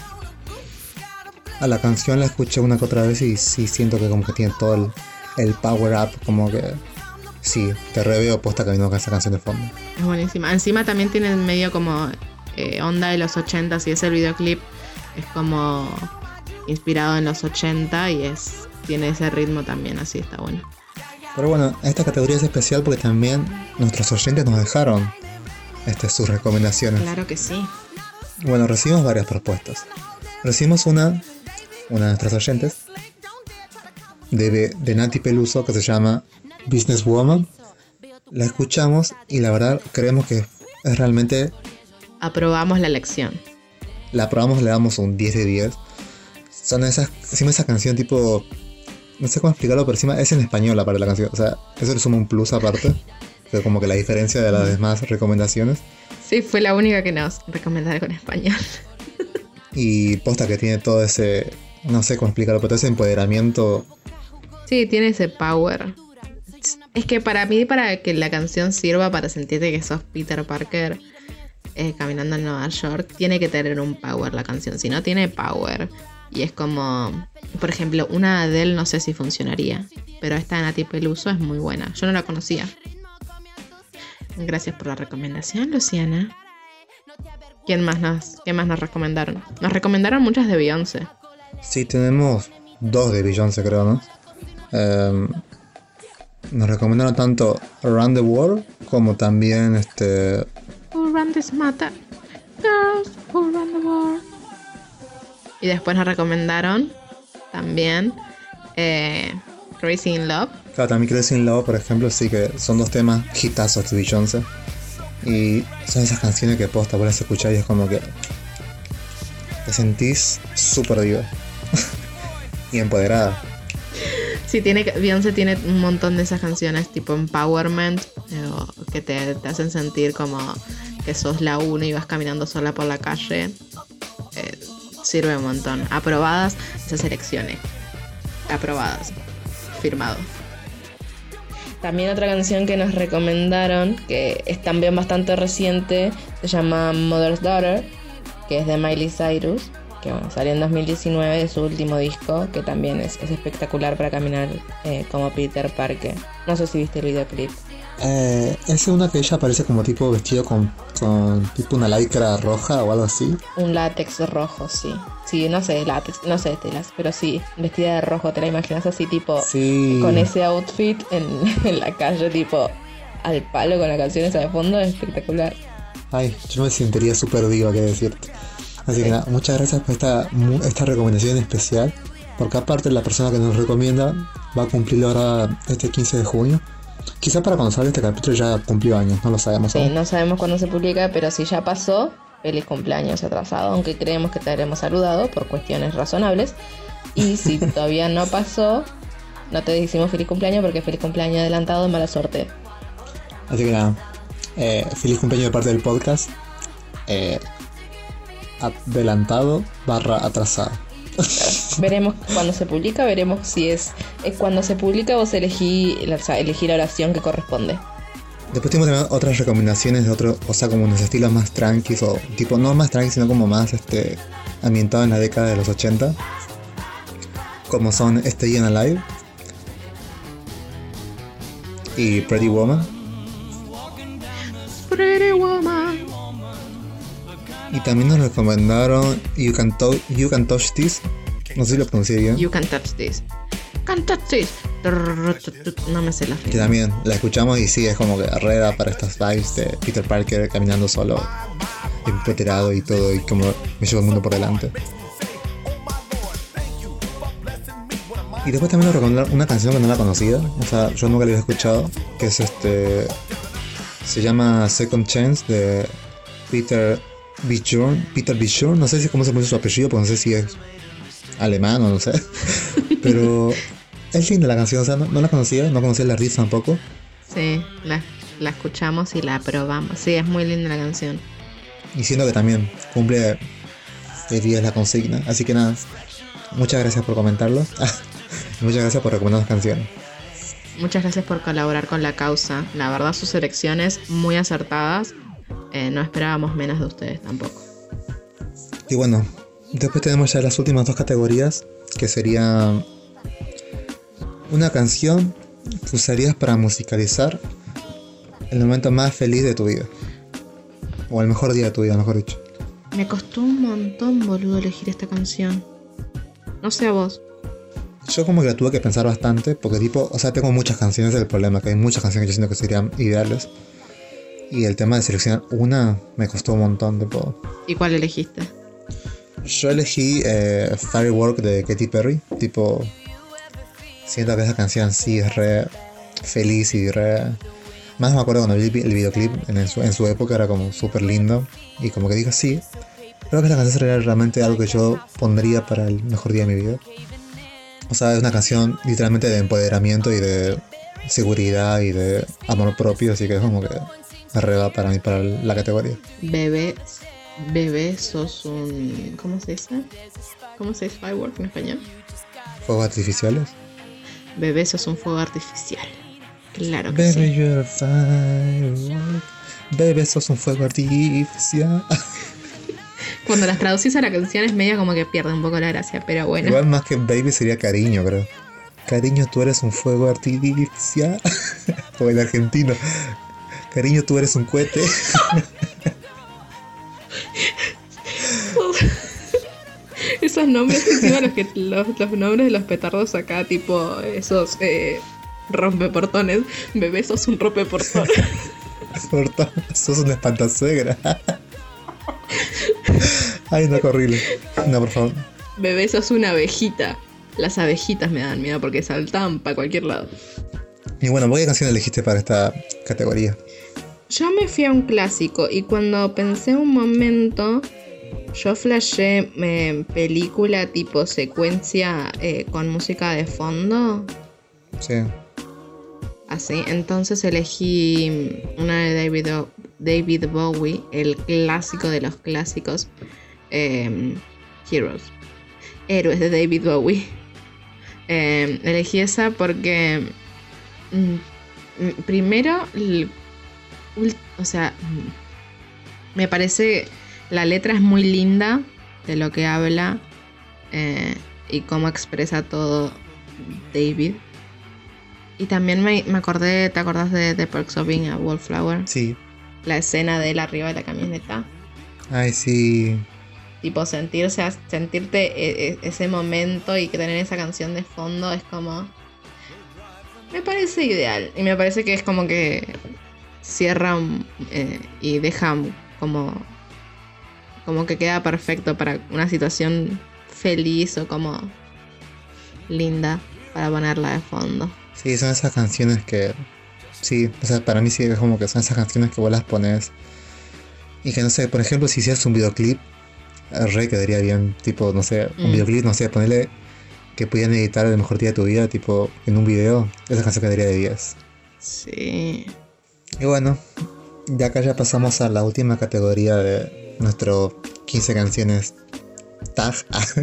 A la canción la escuché una que otra vez y sí siento que como que tiene todo el, power up, como que sí, te reveo puesta caminando con esa canción de fondo. Es buenísima. Encima también tiene medio como onda de los 80 y es el videoclip es como inspirado en los 80 y es tiene ese ritmo también, así está bueno. Pero bueno, esta categoría es especial porque también nuestros oyentes nos dejaron este, sus recomendaciones. Claro que sí. Bueno, recibimos varias propuestas. Recibimos una, una de nuestras oyentes, de, de Nati Peluso, que se llama Business Woman. La escuchamos y la verdad creemos que es realmente... Aprobamos la lección la probamos, le damos un 10 de 10. Son esas, encima esa canción tipo, no sé cómo explicarlo, pero encima es en español la parte de la canción. O sea, eso le suma un plus aparte. que como que la diferencia de las demás recomendaciones. Sí, fue la única que nos recomendaron con español. y posta que tiene todo ese, no sé cómo explicarlo, pero todo ese empoderamiento. Sí, tiene ese power. Es que para mí, para que la canción sirva para sentirte que sos Peter Parker, eh, caminando en Nueva York, tiene que tener un power la canción. Si no tiene power, y es como, por ejemplo, una de él no sé si funcionaría, pero esta de Nati Peluso es muy buena. Yo no la conocía. Gracias por la recomendación, Luciana. ¿Quién más nos, ¿Qué más nos recomendaron? Nos recomendaron muchas de Beyoncé. Sí, tenemos dos de Beyoncé, creo, ¿no? Em, nos recomendaron tanto Around the World como también este. Who run this matter? Girls who run the world. Y después nos recomendaron también eh, Crazy in Love. Claro, también Crazy in Love, por ejemplo, sí que son dos temas hitazos de Beyoncé. Y son esas canciones que posta puedes escuchar y es como que te sentís súper diva y empoderada. Sí, tiene, Beyoncé tiene un montón de esas canciones tipo empowerment eh, que te, te, hacen sentir como que sos la una y vas caminando sola por la calle. Eh, sirve un montón. Aprobadas esas elecciones. Aprobadas. Firmado. También otra canción que nos recomendaron, que es también bastante reciente, se llama Mother's Daughter, que es de Miley Cyrus, que salió en 2019 de su último disco, que también es, es espectacular para caminar eh, como Peter Parker. No sé si viste el videoclip. Eh, es una que ella parece como tipo vestido con, con tipo una lycra roja o algo así. Un látex rojo, sí. Sí, no sé, látex, no sé telas, pero sí, vestida de rojo, te la imaginas así tipo Sí. con ese outfit en, en la calle, tipo al palo con las canciones de fondo, es espectacular. Ay, yo me sentiría súper diva que decirte. Así que nada, muchas gracias por esta, esta recomendación especial. Porque aparte la persona que nos recomienda va a cumplir ahora este 15 de junio. Quizá para cuando salga este capítulo ya cumplió años, no lo sabemos Sí, aún. no sabemos cuándo se publica, pero si ya pasó, feliz cumpleaños atrasado, aunque creemos que te habremos saludado por cuestiones razonables. Y si todavía no pasó, no te decimos feliz cumpleaños porque feliz cumpleaños adelantado de mala suerte. Así que nada, eh, feliz cumpleaños de parte del podcast. Eh, adelantado barra atrasado. Veremos cuando se publica, veremos si es, es cuando se publica o se elegí, la- o sea, elegí la oración que corresponde. Después tenemos otras recomendaciones de otros, o sea, como unos estilos más tranquis, o tipo, no más tranquis, sino como más este, ambientado en la década de los 80. Como son Stay in Alive y Pretty Woman. Pretty woman. Y también nos recomendaron You Can, To- you Can Touch This. No sé si lo pronuncié bien. You can touch this. Can touch this. No me sé la Que también la escuchamos y sí, es como que reda para estas vibes de Peter Parker caminando solo, empeterado y todo, y como me llevo el mundo por delante. Y después también nos recomendaron una canción que no la conocía, o sea, yo nunca la había escuchado, que es este. Se llama Second Chance de Peter Bichorn. Peter Bichorn, no sé si cómo se pronuncia su apellido, porque no sé si es alemán o no sé. Pero es linda la canción, o sea, no, no la conocía, no conocía el artista tampoco. Sí, la, la escuchamos y la probamos. Sí, es muy linda la canción. Y siento que también cumple el día de la consigna. Así que nada, muchas gracias por comentarlo. Muchas gracias por recomendarnos canciones. Muchas gracias por colaborar con la causa. La verdad, sus elecciones muy acertadas. Eh, no esperábamos menos de ustedes tampoco. Y bueno, después tenemos ya las últimas dos categorías, que serían una canción que usarías para musicalizar el momento más feliz de tu vida. O el mejor día de tu vida, mejor dicho. Me costó un montón, boludo, elegir esta canción. No sé a vos. Yo como que la tuve que pensar bastante, porque tipo, o sea, tengo muchas canciones, el problema que hay muchas canciones que yo siento que serían ideales. Y el tema de seleccionar una me costó un montón, tipo. ¿Y cuál elegiste? Yo elegí eh, Firework de Katy Perry, tipo. Siento que esa canción sí es re feliz y re. Más me acuerdo cuando vi el videoclip en su, en su época, era como súper lindo. Y como que dije, sí, creo que esta canción sería realmente algo que yo pondría para el mejor día de mi vida. O sea, es una canción literalmente de empoderamiento y de seguridad y de amor propio, así que es como que arreba para mí, para la categoría. Bebé, bebé, sos un... ¿Cómo se dice? ¿Cómo se dice firework en español? Fuegos artificiales. Bebé, sos un fuego artificial. Claro que Baby, sí. you're a firework. Baby, sos un fuego artificial. Cuando las traducís a la canción es medio como que pierde un poco la gracia, pero bueno. Igual más que baby sería cariño, creo. Cariño, tú eres un fuego artificial. o el argentino. Cariño, tú eres un cohete. Esa los nombres, encima los, que, los, los nombres de los petardos acá, tipo esos eh, rompeportones. Bebé, sos un rompeportón. Portón, sos una espantazuegra. Ay, no, horrible. No, por favor. Bebé, sos una abejita. Las abejitas me dan miedo porque saltan para cualquier lado. Y bueno, ¿vos ¿qué canción elegiste para esta categoría? Yo me fui a un clásico y cuando pensé un momento, yo flashé eh, película tipo secuencia eh, con música de fondo. Sí. Así, entonces elegí una de David, O- David Bowie, el clásico de los clásicos, eh, Heroes. Héroes de David Bowie. Eh, elegí esa porque mm, mm, primero, o sea, mm, me parece la letra es muy linda de lo que habla eh, y cómo expresa todo David. Y también me, me acordé, ¿te acordás de The Perks of Being a Wallflower? Sí. La escena de él arriba de la camioneta. Ay, sí. Tipo, sentirse, sentirte e- e- ese momento y que tener esa canción de fondo es como. Me parece ideal. Y me parece que es como que cierra eh, y deja como. Como que queda perfecto para una situación feliz o como. linda para ponerla de fondo. Sí, son esas canciones que. Sí, o sea, para mí sí es como que son esas canciones que vos las pones. Y que no sé, por ejemplo, si hicieras un videoclip, re quedaría bien. Tipo, no sé, un Mm. videoclip, no sé, ponerle que pudieran editar el mejor día de tu vida, tipo, en un video. Esa canción quedaría de 10. Sí. Y bueno, de acá ya pasamos a la última categoría de nuestro 15 canciones tag,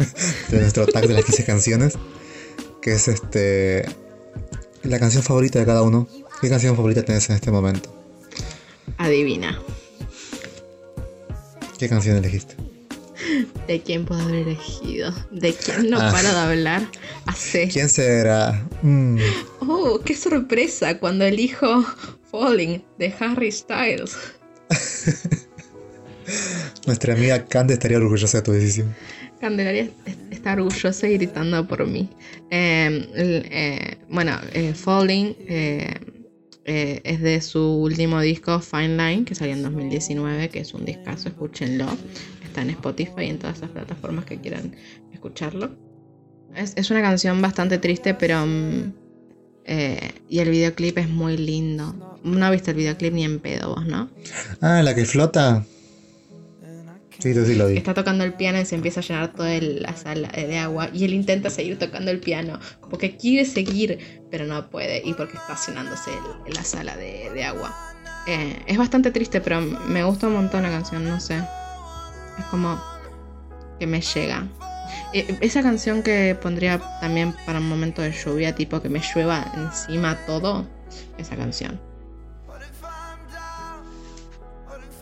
de nuestro tag de las 15 canciones, que es este la canción favorita de cada uno. ¿Qué canción favorita tenés en este momento? Adivina. ¿Qué canción elegiste? ¿De quién puedo haber elegido? ¿De quién no Ah. paro de hablar? Hace. ¿Quién será? Mm, Oh, qué sorpresa cuando elijo Falling de Harry Styles. nuestra amiga Cande estaría orgullosa de tu decisión. Candelaria es- está orgullosa y gritando por mí. Eh, el- eh, bueno, eh, Falling eh, es de su último disco, Fine Line, que salió en 2019, que es un discazo, escúchenlo. Está en Spotify y en todas las plataformas que quieran escucharlo. Es, es una canción bastante triste, pero... mm, y el videoclip es muy lindo. No viste el videoclip ni en pedo vos, ¿no? Ah, la que flota. Está tocando el piano y se empieza a llenar toda la sala de agua. Y él intenta seguir tocando el piano. Como que quiere seguir, pero no puede. Y porque está llenándose la sala de, de agua. Eh, es bastante triste, pero me gusta un montón la canción, no sé. Es como que me llega. Eh, esa canción que pondría también para un momento de lluvia, tipo que me llueva encima todo. Esa canción.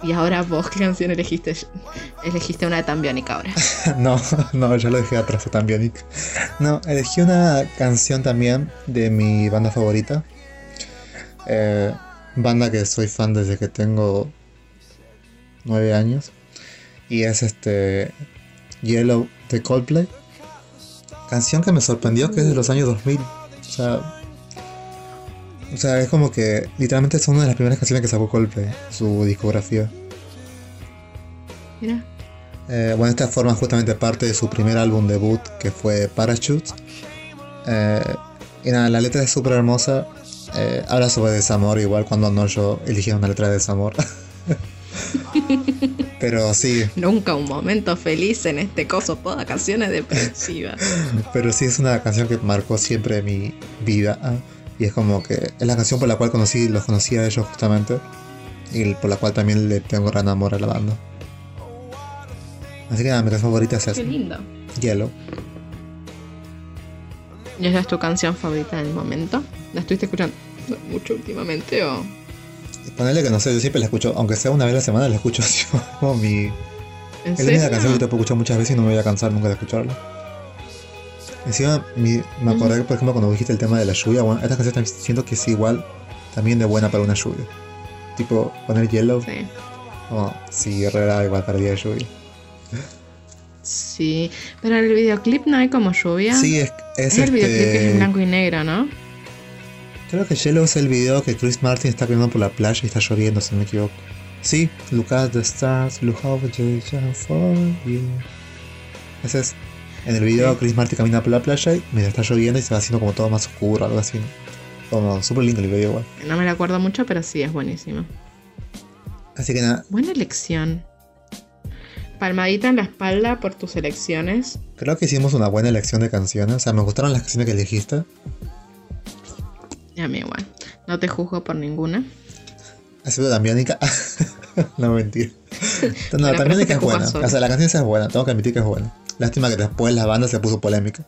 Y ahora vos, ¿qué canción elegiste? Elegiste una de Tambiónica ahora. No, no, yo lo dejé atrás a Tambionic. No, elegí una canción también de mi banda favorita. Eh, banda que soy fan desde que tengo nueve años. Y es este Yellow de Coldplay. Canción que me sorprendió que es de los años 2000. O sea, o sea, es como que literalmente es una de las primeras canciones que sacó Coldplay, su discografía. Mira. Eh, bueno, esta forma justamente parte de su primer álbum debut que fue Parachutes. Eh, y nada, la letra es súper hermosa. Eh, habla sobre desamor, igual cuando no yo elegí una letra de desamor. pero sí, Nunca un momento feliz en este coso, toda canciones depresivas. pero sí es una canción que marcó siempre mi vida. Y es como que es la canción por la cual conocí, los conocí a ellos justamente. Y por la cual también le tengo gran amor a la banda. Así que nada, mi canción favorita es Qué esa, lindo. Yellow. ¿Y esa es tu canción favorita del momento? ¿La estuviste escuchando mucho últimamente o...? Ponerle que no sé, yo siempre la escucho, aunque sea una vez a la semana, la escucho así como mi. ¿En Es la única canción que te puedo escuchar muchas veces y no me voy a cansar nunca de escucharla. Encima, mi- me acordé, por ejemplo, cuando dijiste el tema de la lluvia, bueno, esta canción siento que es igual, también de buena para una lluvia. Tipo, poner Yellow, Sí. como si herrera igual para el día de lluvia. Sí, pero en el videoclip no hay como lluvia. Sí, es, es, es el videoclip que es en este. blanco y negro, ¿no? Creo que Yellow es el video que Chris Martin está caminando por la playa y está lloviendo, si no me equivoco. Sí, look at the stars, look how they for you. Ese es. En el video Chris Martin camina por la playa y mientras está lloviendo y se va haciendo como todo más oscuro, algo así. Como súper lindo el video igual. No me lo acuerdo mucho, pero sí, es buenísimo. Así que nada, Buena elección. Palmadita en la espalda por tus elecciones. creo que hicimos una buena elección de canciones. O sea, me gustaron las canciones que elegiste. Y a mí igual. No te juzgo por ninguna. Excepto tan Biónica. no, mentira. No, Bueno, pero tan Biónica eso te es buena. O sea, la canción esa es buena, tengo que admitir que es buena. Lástima que después la banda se puso polémica.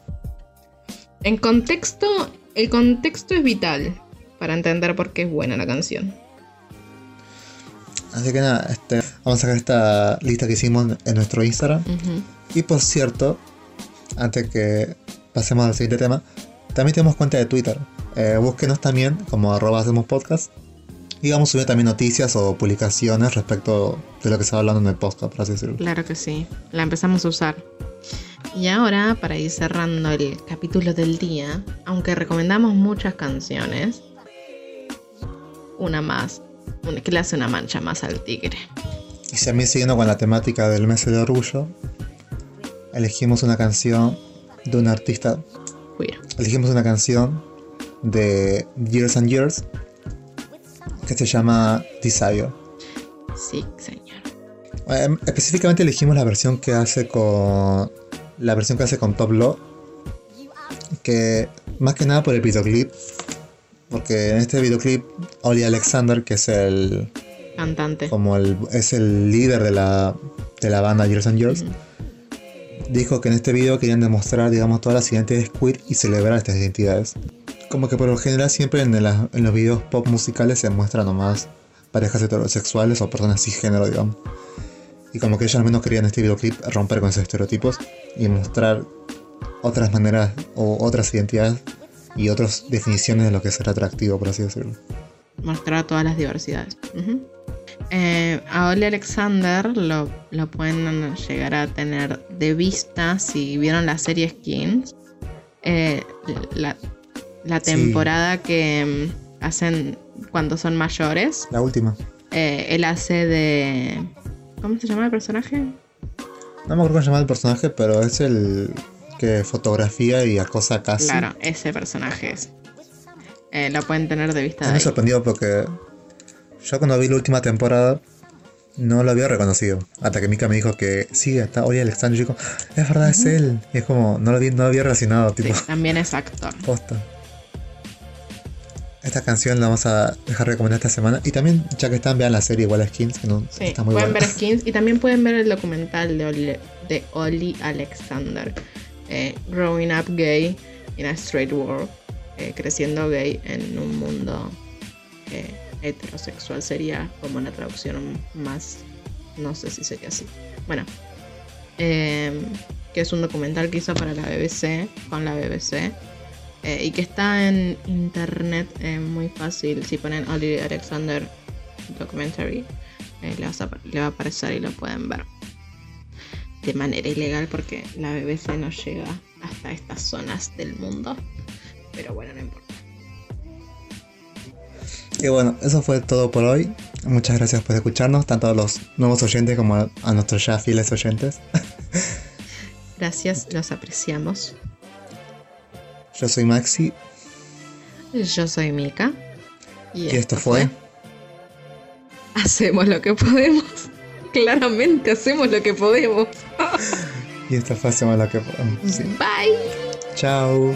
En contexto, el contexto es vital para entender por qué es buena la canción. Así que nada, este, vamos a sacar esta lista que hicimos en nuestro Instagram. Y por cierto, antes que pasemos al siguiente tema, también tenemos cuenta de Twitter. Eh, búsquenos también como arroba hacemos podcast. Y vamos a subir también noticias o publicaciones respecto de lo que se va hablando en el podcast, por así decirlo. Claro que sí, la empezamos a usar. Y ahora, para ir cerrando el capítulo del día, aunque recomendamos muchas canciones, una más, una que le hace una mancha más al tigre. Y también siguiendo con la temática del mes de orgullo, elegimos una canción de un artista, Queer. elegimos una canción de Years and Years que se llama Desire. Sí, señor. Eh, específicamente elegimos la versión que hace con la versión que hace con Top Law que más que nada por el videoclip porque en este videoclip Oli Alexander que es el Cantante. como el es el líder de la de la banda Years and Years dijo que en este video querían demostrar digamos todas las identidades queer y celebrar estas identidades como que por lo general siempre en, los videos pop musicales se muestran nomás parejas heterosexuales o personas cisgénero digamos y como que ellos al menos querían en este videoclip romper con esos estereotipos y mostrar otras maneras o otras identidades y otras definiciones de lo que es ser atractivo, por así decirlo. mostrar todas las diversidades. Eh, a Oli Alexander lo, pueden llegar a tener de vista si vieron la serie Skins. Eh, la Sí. temporada que mm, hacen cuando son mayores. La última. Eh, él hace de. ¿Cómo se llama el personaje? No me acuerdo cómo se llama el personaje, pero es el que fotografía y acosa casi. Claro, ese personaje es. Eh, lo pueden tener de vista de me sorprendió porque yo cuando vi la última temporada no lo había reconocido. Hasta que Mika me dijo que sí, está Oli Alexander. Y yo digo, es verdad, es él. Y es como, no lo, vi, no lo había relacionado, Sí, tipo, también es actor. posta. Esta canción la vamos a dejar recomendar esta semana. Y también, ya que están, vean la serie igual a Skins, que no, Sí, está muy pueden buena. ver Skins y también pueden ver el documental de Oli, de Oli Alexander, eh, Growing Up Gay in a Straight World, eh, creciendo gay en un mundo eh, heterosexual sería como una traducción más, no sé si sería así. Bueno, que es un documental que hizo para la BBC, con la BBC. Eh, y que está en internet eh, muy fácil. Si ponen Oli Alexander Documentary, eh, le, vas a- le va a aparecer y lo pueden ver de manera ilegal porque la BBC no llega hasta estas zonas del mundo. Pero bueno, no importa. Y bueno, eso fue todo por hoy. Muchas gracias por escucharnos, tanto a los nuevos oyentes como a, a nuestros ya fieles oyentes. Gracias, los apreciamos. Yo soy Maxi Yo soy Mika. y esto fue Hacemos lo que podemos. Claramente hacemos lo que podemos. y esta fue Hacemos lo que podemos. Sí. Bye. Chao.